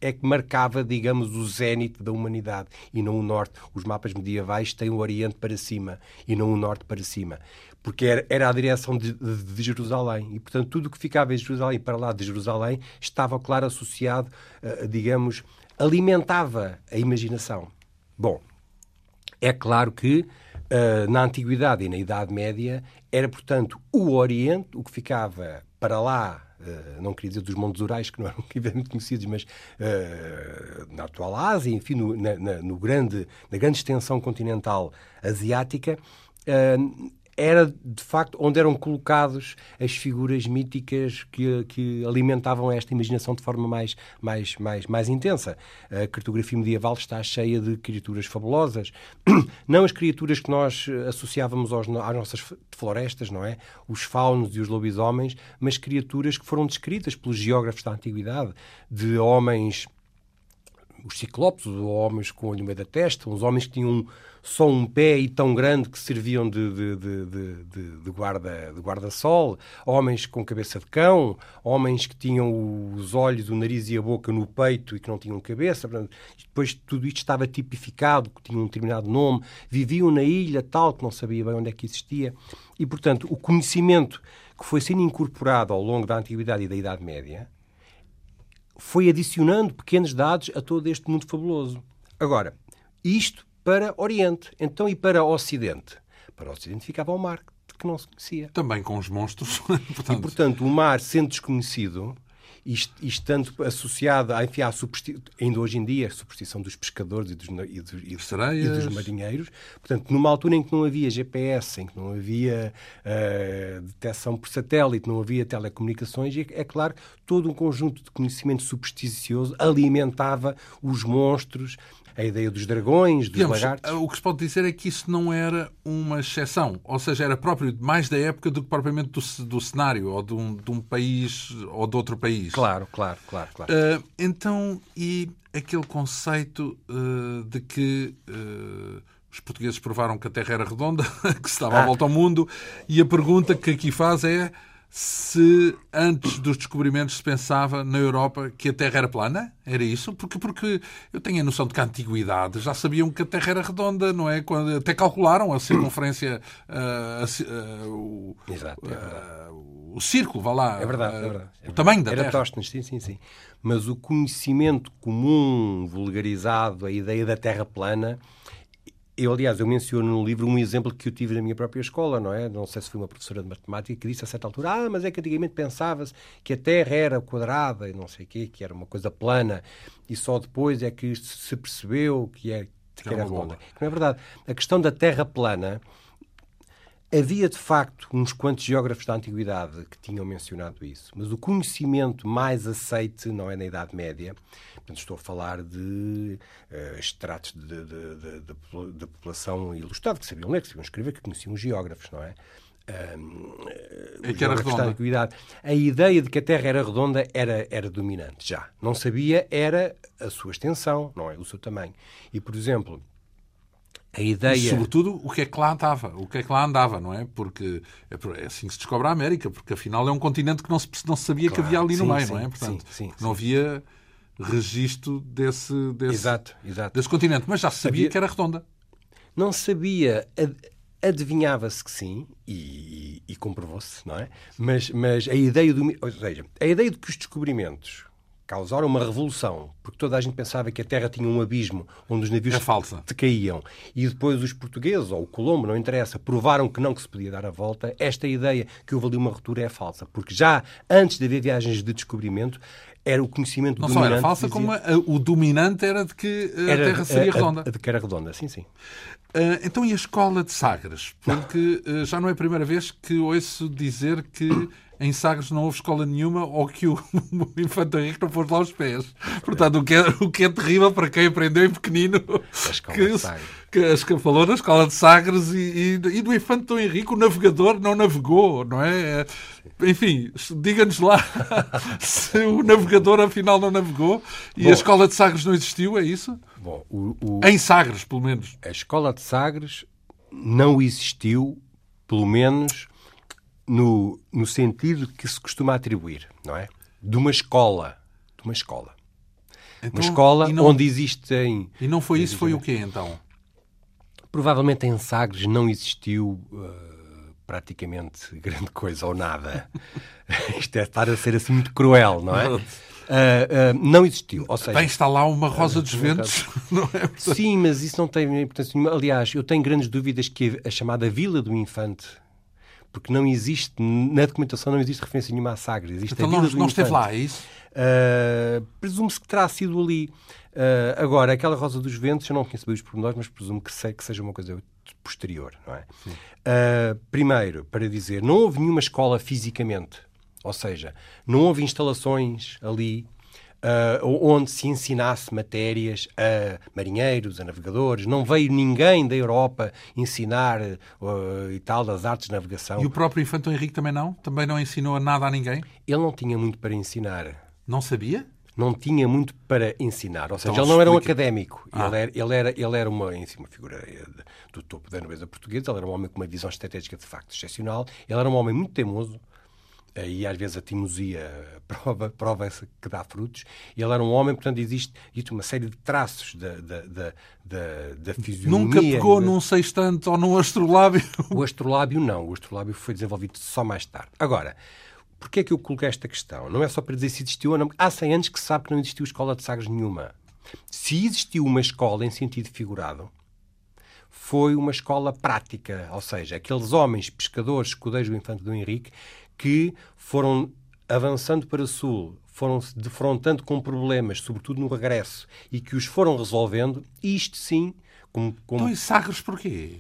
é que marcava, digamos, o zénite da humanidade e não o norte. Os mapas medievais têm o Oriente para cima e não o norte para cima. Porque era, a direção de, de, de, Jerusalém. E, portanto, tudo o que ficava em Jerusalém para lá de Jerusalém estava, claro, associado, uh, digamos, alimentava a imaginação. Bom, é claro que uh, na Antiguidade e na Idade Média era, portanto, o Oriente, o que ficava para lá Uh, não queria dizer dos Montes Urais, que não eram muito conhecidos, mas uh, na atual Ásia, enfim, no, na, na, no grande, na grande extensão continental asiática, uh, era de facto onde eram colocados as figuras míticas que, que alimentavam esta imaginação de forma mais, mais, mais, mais intensa. A cartografia medieval está cheia de criaturas fabulosas, não as criaturas que nós associávamos aos, às nossas florestas, não é? Os faunos e os lobisomens, mas criaturas que foram descritas pelos geógrafos da antiguidade, de homens os ciclopes, os homens com o olho meio da testa, uns homens que tinham só um pé e tão grande que serviam de, de, de, de, guarda, de guarda-sol, homens com cabeça de cão, homens que tinham os olhos, o nariz e a boca no peito e que não tinham cabeça. Depois tudo isto estava tipificado, que tinha um determinado nome, viviam na ilha tal que não sabia bem onde é que existia. E, portanto, o conhecimento que foi sendo incorporado ao longo da Antiguidade e da Idade Média foi adicionando pequenos dados a todo este mundo fabuloso. Agora, isto para Oriente. Então, e para Ocidente? Para o Ocidente ficava o mar, que não se conhecia. Também com os monstros. portanto... E, portanto, o mar, sendo desconhecido, e estando associado enfim, à superstição, ainda hoje em dia, a superstição dos pescadores e dos, e dos, e dos, e dos marinheiros. Portanto, numa altura em que não havia GPS, em que não havia uh, detecção por satélite, não havia telecomunicações, é claro, todo um conjunto de conhecimento supersticioso alimentava os monstros, a ideia dos dragões, dos Digamos, lagartos. O que se pode dizer é que isso não era uma exceção, ou seja, era próprio mais da época do que propriamente do, do cenário, ou de um, de um, país ou de outro país. Claro, claro, claro. claro. Uh, então, e aquele conceito uh, de que. Uh, os portugueses provaram que a Terra era redonda, que se estava à ah. volta ao mundo, e a pergunta que aqui faz é se antes dos descobrimentos se pensava na Europa que a Terra era plana? Era isso? Porque, porque eu tenho a noção de que a antiguidade já sabiam que a Terra era redonda, não é? Quando, até calcularam a circunferência, uh, uh, o, Exato, é uh, o círculo, vá lá. É verdade, é verdade. É o tamanho da era Terra. Era sim, sim, sim. Mas o conhecimento comum, vulgarizado, a ideia da Terra plana eu, aliás, eu menciono no livro um exemplo que eu tive na minha própria escola, não é? Não sei se foi uma professora de matemática que disse a certa altura: Ah, mas é que antigamente pensava-se que a Terra era quadrada e não sei o quê, que era uma coisa plana, e só depois é que se percebeu que, é, que era redonda. Não é verdade. A questão da Terra plana Havia, de facto, uns quantos geógrafos da Antiguidade que tinham mencionado isso, mas o conhecimento mais aceite não é na Idade Média. Portanto, estou a falar de uh, extratos de, população ilustrada, que sabiam ler, que sabiam escrever, que conheciam os geógrafos, não é? Um, é que era redonda. A ideia de que a Terra era redonda era, era dominante já. Não sabia, era a sua extensão, não é? O seu tamanho. E, por exemplo, a ideia... E, sobretudo, o que é que lá andava, o que é que lá andava, não é? Porque é assim que se descobre a América, porque afinal é um continente que não se, não se sabia claro, que havia ali sim, no meio, sim, não é? Portanto, sim, não havia registro desse, desse, exato, exato. desse continente, mas já se sabia havia... que era redonda. Não sabia, adivinhava-se que sim, e, e, e comprovou-se, não é? Mas, mas a ideia do. Ou seja, a ideia de que os descobrimentos causaram uma revolução, porque toda a gente pensava que a Terra tinha um abismo onde os navios é falsa. caíam. E depois os portugueses, ou o Colombo, não interessa, provaram que não que se podia dar a volta. Esta ideia que houve ali uma ruptura é falsa, porque já antes de haver viagens de descobrimento, era o conhecimento não dominante. Não só era falsa, dizia... como a, o dominante era de que a era, Terra seria a, redonda. A, de que era redonda, sim, sim. Uh, então, e a escola de Sagres? Porque uh, já não é a primeira vez que ouço dizer que em Sagres não houve escola nenhuma ou que o, o Infante Henrique não pôs lá os pés. Portanto, o que, é, o que é terrível para quem aprendeu em pequenino que, que, que falou na escola de Sagres e, e, e do Infante Dom Henrique, o navegador não navegou, não é? Enfim, diga-nos lá se o navegador afinal não navegou e Bom, a escola de Sagres não existiu, é isso? Bom, o, o... Em Sagres, pelo menos. A escola de Sagres não existiu, pelo menos no, no sentido que se costuma atribuir, não é? De uma escola. De uma escola. Então, uma escola não, onde existem. E não foi isso, foi o quê então? Provavelmente em Sagres não existiu uh, praticamente grande coisa ou nada. Isto é estar a ser assim muito cruel, não é? Uh, uh, não existiu. Ou seja, Bem, está lá uma Rosa dos Ventos, não é? Sim, mas isso não tem importância nenhuma. Aliás, eu tenho grandes dúvidas que a chamada Vila do Infante porque não existe, na documentação não existe referência nenhuma a Sagres. Existe então não, não esteve lá, é isso? Uh, Presume-se que terá sido ali. Uh, agora, aquela Rosa dos Ventos, eu não conheço bem os pormenores, mas presumo que, sei, que seja uma coisa posterior, não é? Uh, primeiro, para dizer, não houve nenhuma escola fisicamente. Ou seja, não houve instalações ali uh, onde se ensinasse matérias a marinheiros, a navegadores. Não veio ninguém da Europa ensinar uh, e tal das artes de navegação. E o próprio Infante Henrique também não? Também não ensinou nada a ninguém? Ele não tinha muito para ensinar. Não sabia? não tinha muito para ensinar. Ou seja, então, ele não era um académico. Ah. Ele, era, ele, era, ele era uma, uma figura do topo da nobreza portuguesa. Ele era um homem com uma visão estratégica de facto excepcional. Ele era um homem muito teimoso e às vezes a timosia prova, prova que dá frutos. Ele era um homem, portanto, existe, existe uma série de traços da, da, da, da, da fisionomia. Nunca pegou num sextante ou num astrolábio? O astrolábio não. O astrolábio foi desenvolvido só mais tarde. Agora, porquê é que eu coloquei esta questão? Não é só para dizer se existiu ou não. Há 100 anos que se sabe que não existiu escola de sagres nenhuma. Se existiu uma escola em sentido figurado, foi uma escola prática, ou seja, aqueles homens pescadores, escudeiros do Infante do Henrique, que foram avançando para o sul, foram se defrontando com problemas, sobretudo no regresso, e que os foram resolvendo, isto sim. Como, como... Então, e Sagres porquê?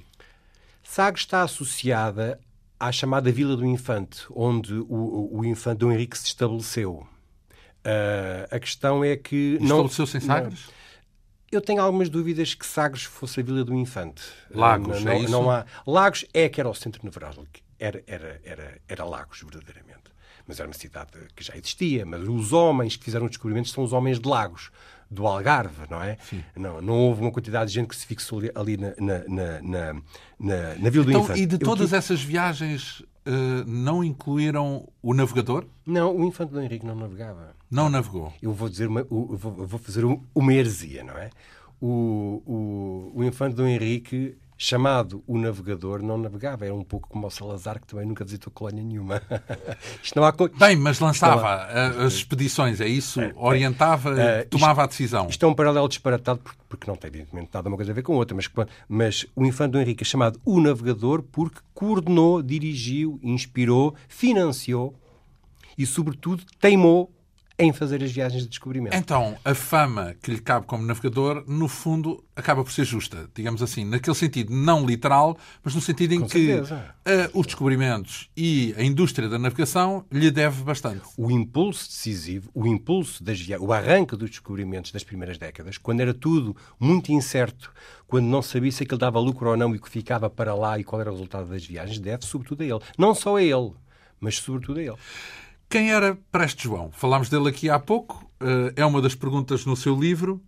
Sagres está associada à chamada Vila do Infante, onde o, o Infante Dom Henrique se estabeleceu. Uh, a questão é que. Estabeleceu-se em Sagres? Não, eu tenho algumas dúvidas que Sagres fosse a Vila do Infante. Lagos, não, é isso? Não há... Lagos é que era o centro nevrálgico era, era, era, era Lagos, verdadeiramente. Mas era uma cidade que já existia. Mas os homens que fizeram descobrimentos são os homens de Lagos, do Algarve, não é? Não, não houve uma quantidade de gente que se fixou ali, na, na, na, na, na Vila do então, Infante. E de todas Eu, essas viagens Uh, não incluíram o navegador? Não, o Infante do Henrique não navegava. Não navegou? Eu vou dizer uma, eu vou, eu vou fazer uma heresia, não é? O, o, o Infante do Henrique chamado o navegador, não navegava. Era um pouco como o Salazar, que também nunca visitou colónia nenhuma. Isto não há... Bem, mas lançava há... as expedições, é isso? É, é. Orientava, é, tomava isto, a decisão. Isto é um paralelo disparatado, porque, porque não tem, evidentemente, nada uma coisa a ver com outra, mas, mas o infante do Henrique é chamado o navegador porque coordenou, dirigiu, inspirou, financiou e, sobretudo, teimou em fazer as viagens de descobrimento. Então, a fama que lhe cabe como navegador, no fundo, acaba por ser justa, digamos assim, naquele sentido não literal, mas no sentido em Com que uh, os descobrimentos e a indústria da navegação lhe deve bastante. O impulso decisivo, o impulso das o arranque dos descobrimentos das primeiras décadas, quando era tudo muito incerto, quando não sabia se aquilo dava lucro ou não e que ficava para lá e qual era o resultado das viagens, deve sobretudo a ele. Não só a ele, mas sobretudo a ele. Quem era Preste João? Falámos dele aqui há pouco. Eh, é uma das perguntas no seu livro.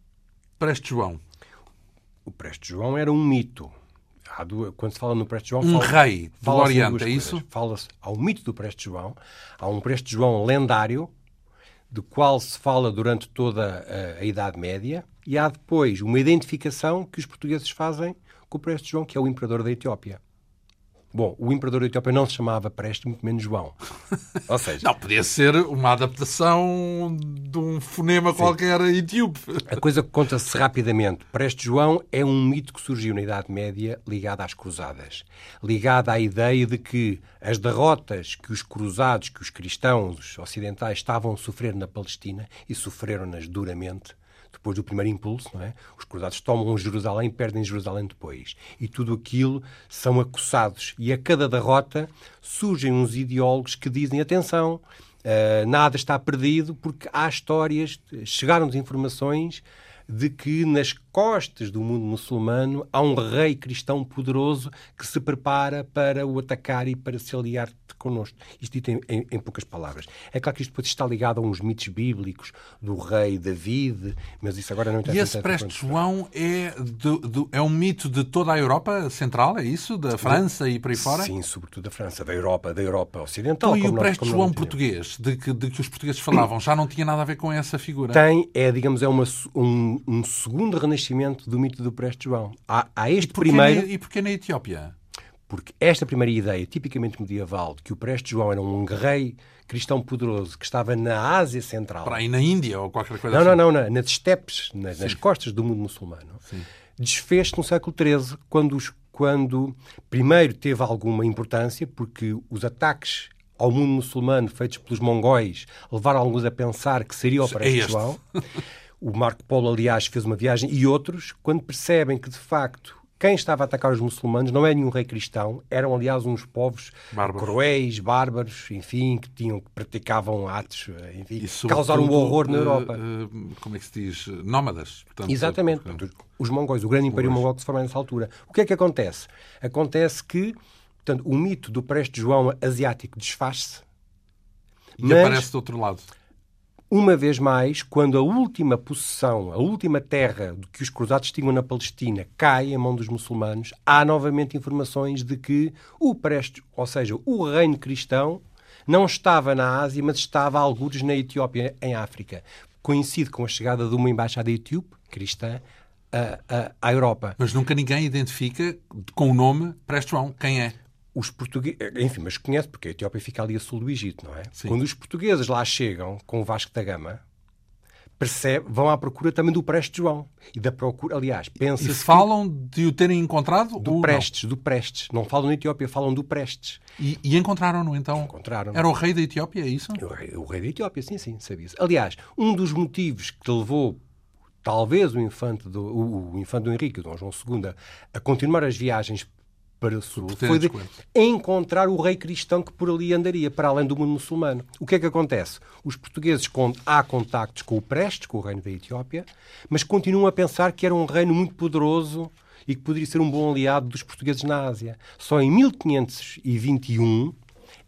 Preste João. O Preste João era um mito. Quando se fala no Preste João... Um fala, rei do Oriente, é isso? Fala-se ao mito do Preste João. Há um Preste João lendário, do qual se fala durante toda a, a Idade Média, e há depois uma identificação que os portugueses fazem com o Preste João, que é o imperador da Etiópia. Bom, o imperador da Etiópia não se chamava Prestes, muito menos João. Ou seja... não, podia ser uma adaptação de um fonema Sim. qualquer etíope. A coisa conta-se rapidamente. Prestes João é um mito que surgiu na Idade Média ligado às cruzadas. Ligado à ideia de que as derrotas que os cruzados, que os cristãos ocidentais estavam a sofrer na Palestina, e sofreram-nas duramente, depois do primeiro impulso, não é? Os cruzados tomam Jerusalém, perdem Jerusalém depois. E tudo aquilo são acossados. E a cada derrota surgem uns ideólogos que dizem: atenção, uh, nada está perdido, porque há histórias, chegaram-nos informações de que nas costas do mundo muçulmano há um rei cristão poderoso que se prepara para o atacar e para se aliar connosco. Isto dito em, em, em, poucas palavras. É claro que isto depois está ligado a uns mitos bíblicos do rei David, mas isso agora não interessa. E esse Preste João é, é um mito de toda a Europa Central, é isso? Da França e por aí fora? Sim, sobretudo da França, da Europa, da Europa Ocidental. E o Preste João português, de que, de que os portugueses falavam, já não tinha nada a ver com essa figura? Tem, é, digamos, é uma, um, um segundo renascimento do mito do Preste João. Há, há este e primeiro... Na, e porquê na Etiópia? Porque esta primeira ideia, tipicamente medieval, de que o Preste João era um rei cristão poderoso que estava na Ásia Central. Para aí na Índia ou qualquer coisa não, assim. Não, não, não, nas estepes, nas, nas costas do mundo muçulmano. Desfez-se no século XIII, quando, os, quando primeiro teve alguma importância, porque os ataques ao mundo muçulmano feitos pelos mongóis levaram alguns a pensar que seria o é Preste é João. O Marco Polo, aliás, fez uma viagem e outros, quando percebem que de facto quem estava a atacar os muçulmanos não é nenhum rei cristão, eram aliás uns povos bárbaros. cruéis, bárbaros, enfim, que tinham que praticavam atos, enfim, e, causaram um horror na Europa. Uh, como é que se diz? Nómadas. Portanto, Exatamente. Portanto, os mongóis, o grande império mongol que se formou nessa altura. O que é que acontece? Acontece que portanto, o mito do Preste João asiático desfaz-se. E mas... aparece do outro lado uma vez mais, quando a última possessão, a última terra que os cruzados tinham na Palestina cai em mão dos muçulmanos, há novamente informações de que o Prestes, ou seja, o reino cristão, não estava na Ásia, mas estava a algures na Etiópia, em África. Coincide com a chegada de uma embaixada etíope, cristã, à Europa. Mas nunca ninguém identifica com o nome Prestes João. Quem é? Os portugueses, enfim, mas conhece porque a Etiópia fica ali a sul do Egito, não é? Sim. Quando os portugueses lá chegam com o Vasco da Gama, percebe, vão à procura também do Prestes João. E da procura, aliás, pensa E falam de o terem encontrado? Do Prestes, não? do Prestes. Não falam na Etiópia, falam do Prestes. E, e encontraram-no então? Encontraram. Era o rei da Etiópia, é isso? O rei, o rei da Etiópia, sim, sim, sabia-se. Aliás, um dos motivos que levou talvez o infante do, o, o infante do Henrique, Dom João II, a continuar as viagens para o sul foi de encontrar o rei cristão que por ali andaria, para além do mundo muçulmano. O que é que acontece? Os portugueses há contactos com o Prestes, com o reino da Etiópia, mas continuam a pensar que era um reino muito poderoso e que poderia ser um bom aliado dos portugueses na Ásia. Só em 1521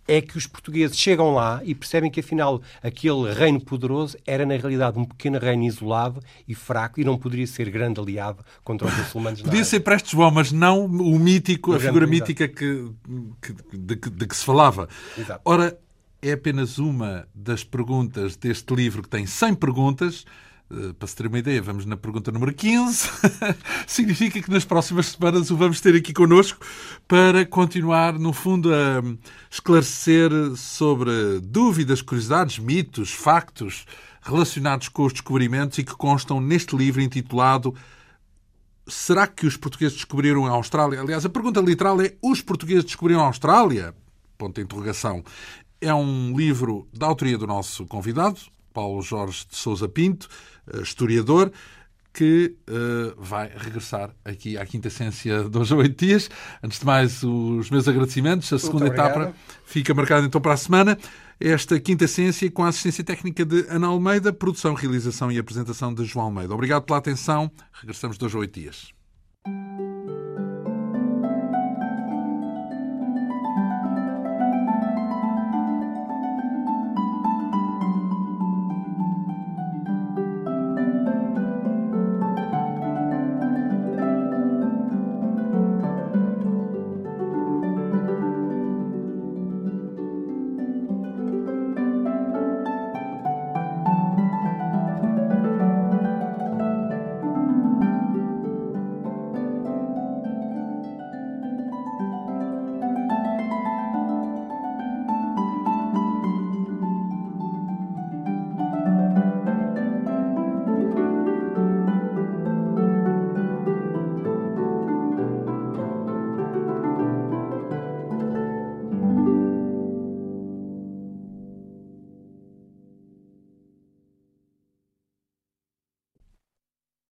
é que os portugueses chegam lá e percebem que, afinal, aquele reino poderoso era, na realidade, um pequeno reino isolado e fraco e não poderia ser grande aliado contra os muçulmanos. Podia ser Prestes João, mas não o mítico, o a figura mítica que, que, de, de, que se falava. Exato. Ora, é apenas uma das perguntas deste livro que tem 100 perguntas para se ter uma ideia, vamos na pergunta número 15. Significa que nas próximas semanas o vamos ter aqui connosco para continuar, no fundo, a esclarecer sobre dúvidas, curiosidades, mitos, factos relacionados com os descobrimentos e que constam neste livro intitulado Será que os portugueses descobriram a Austrália? Aliás, a pergunta literal é: os portugueses descobriram a Austrália? Ponto de interrogação. É um livro da autoria do nosso convidado, Paulo Jorge de Souza Pinto, eh, historiador, que uh, vai regressar aqui à Quinta Essência de hoje a oito dias. Antes de mais, os meus agradecimentos. A segunda etapa fica marcada então para a semana. Esta Quinta Essência com a assistência técnica de Ana Almeida, produção, realização e apresentação de João Almeida. Obrigado pela atenção. Regressamos de hoje a oito dias.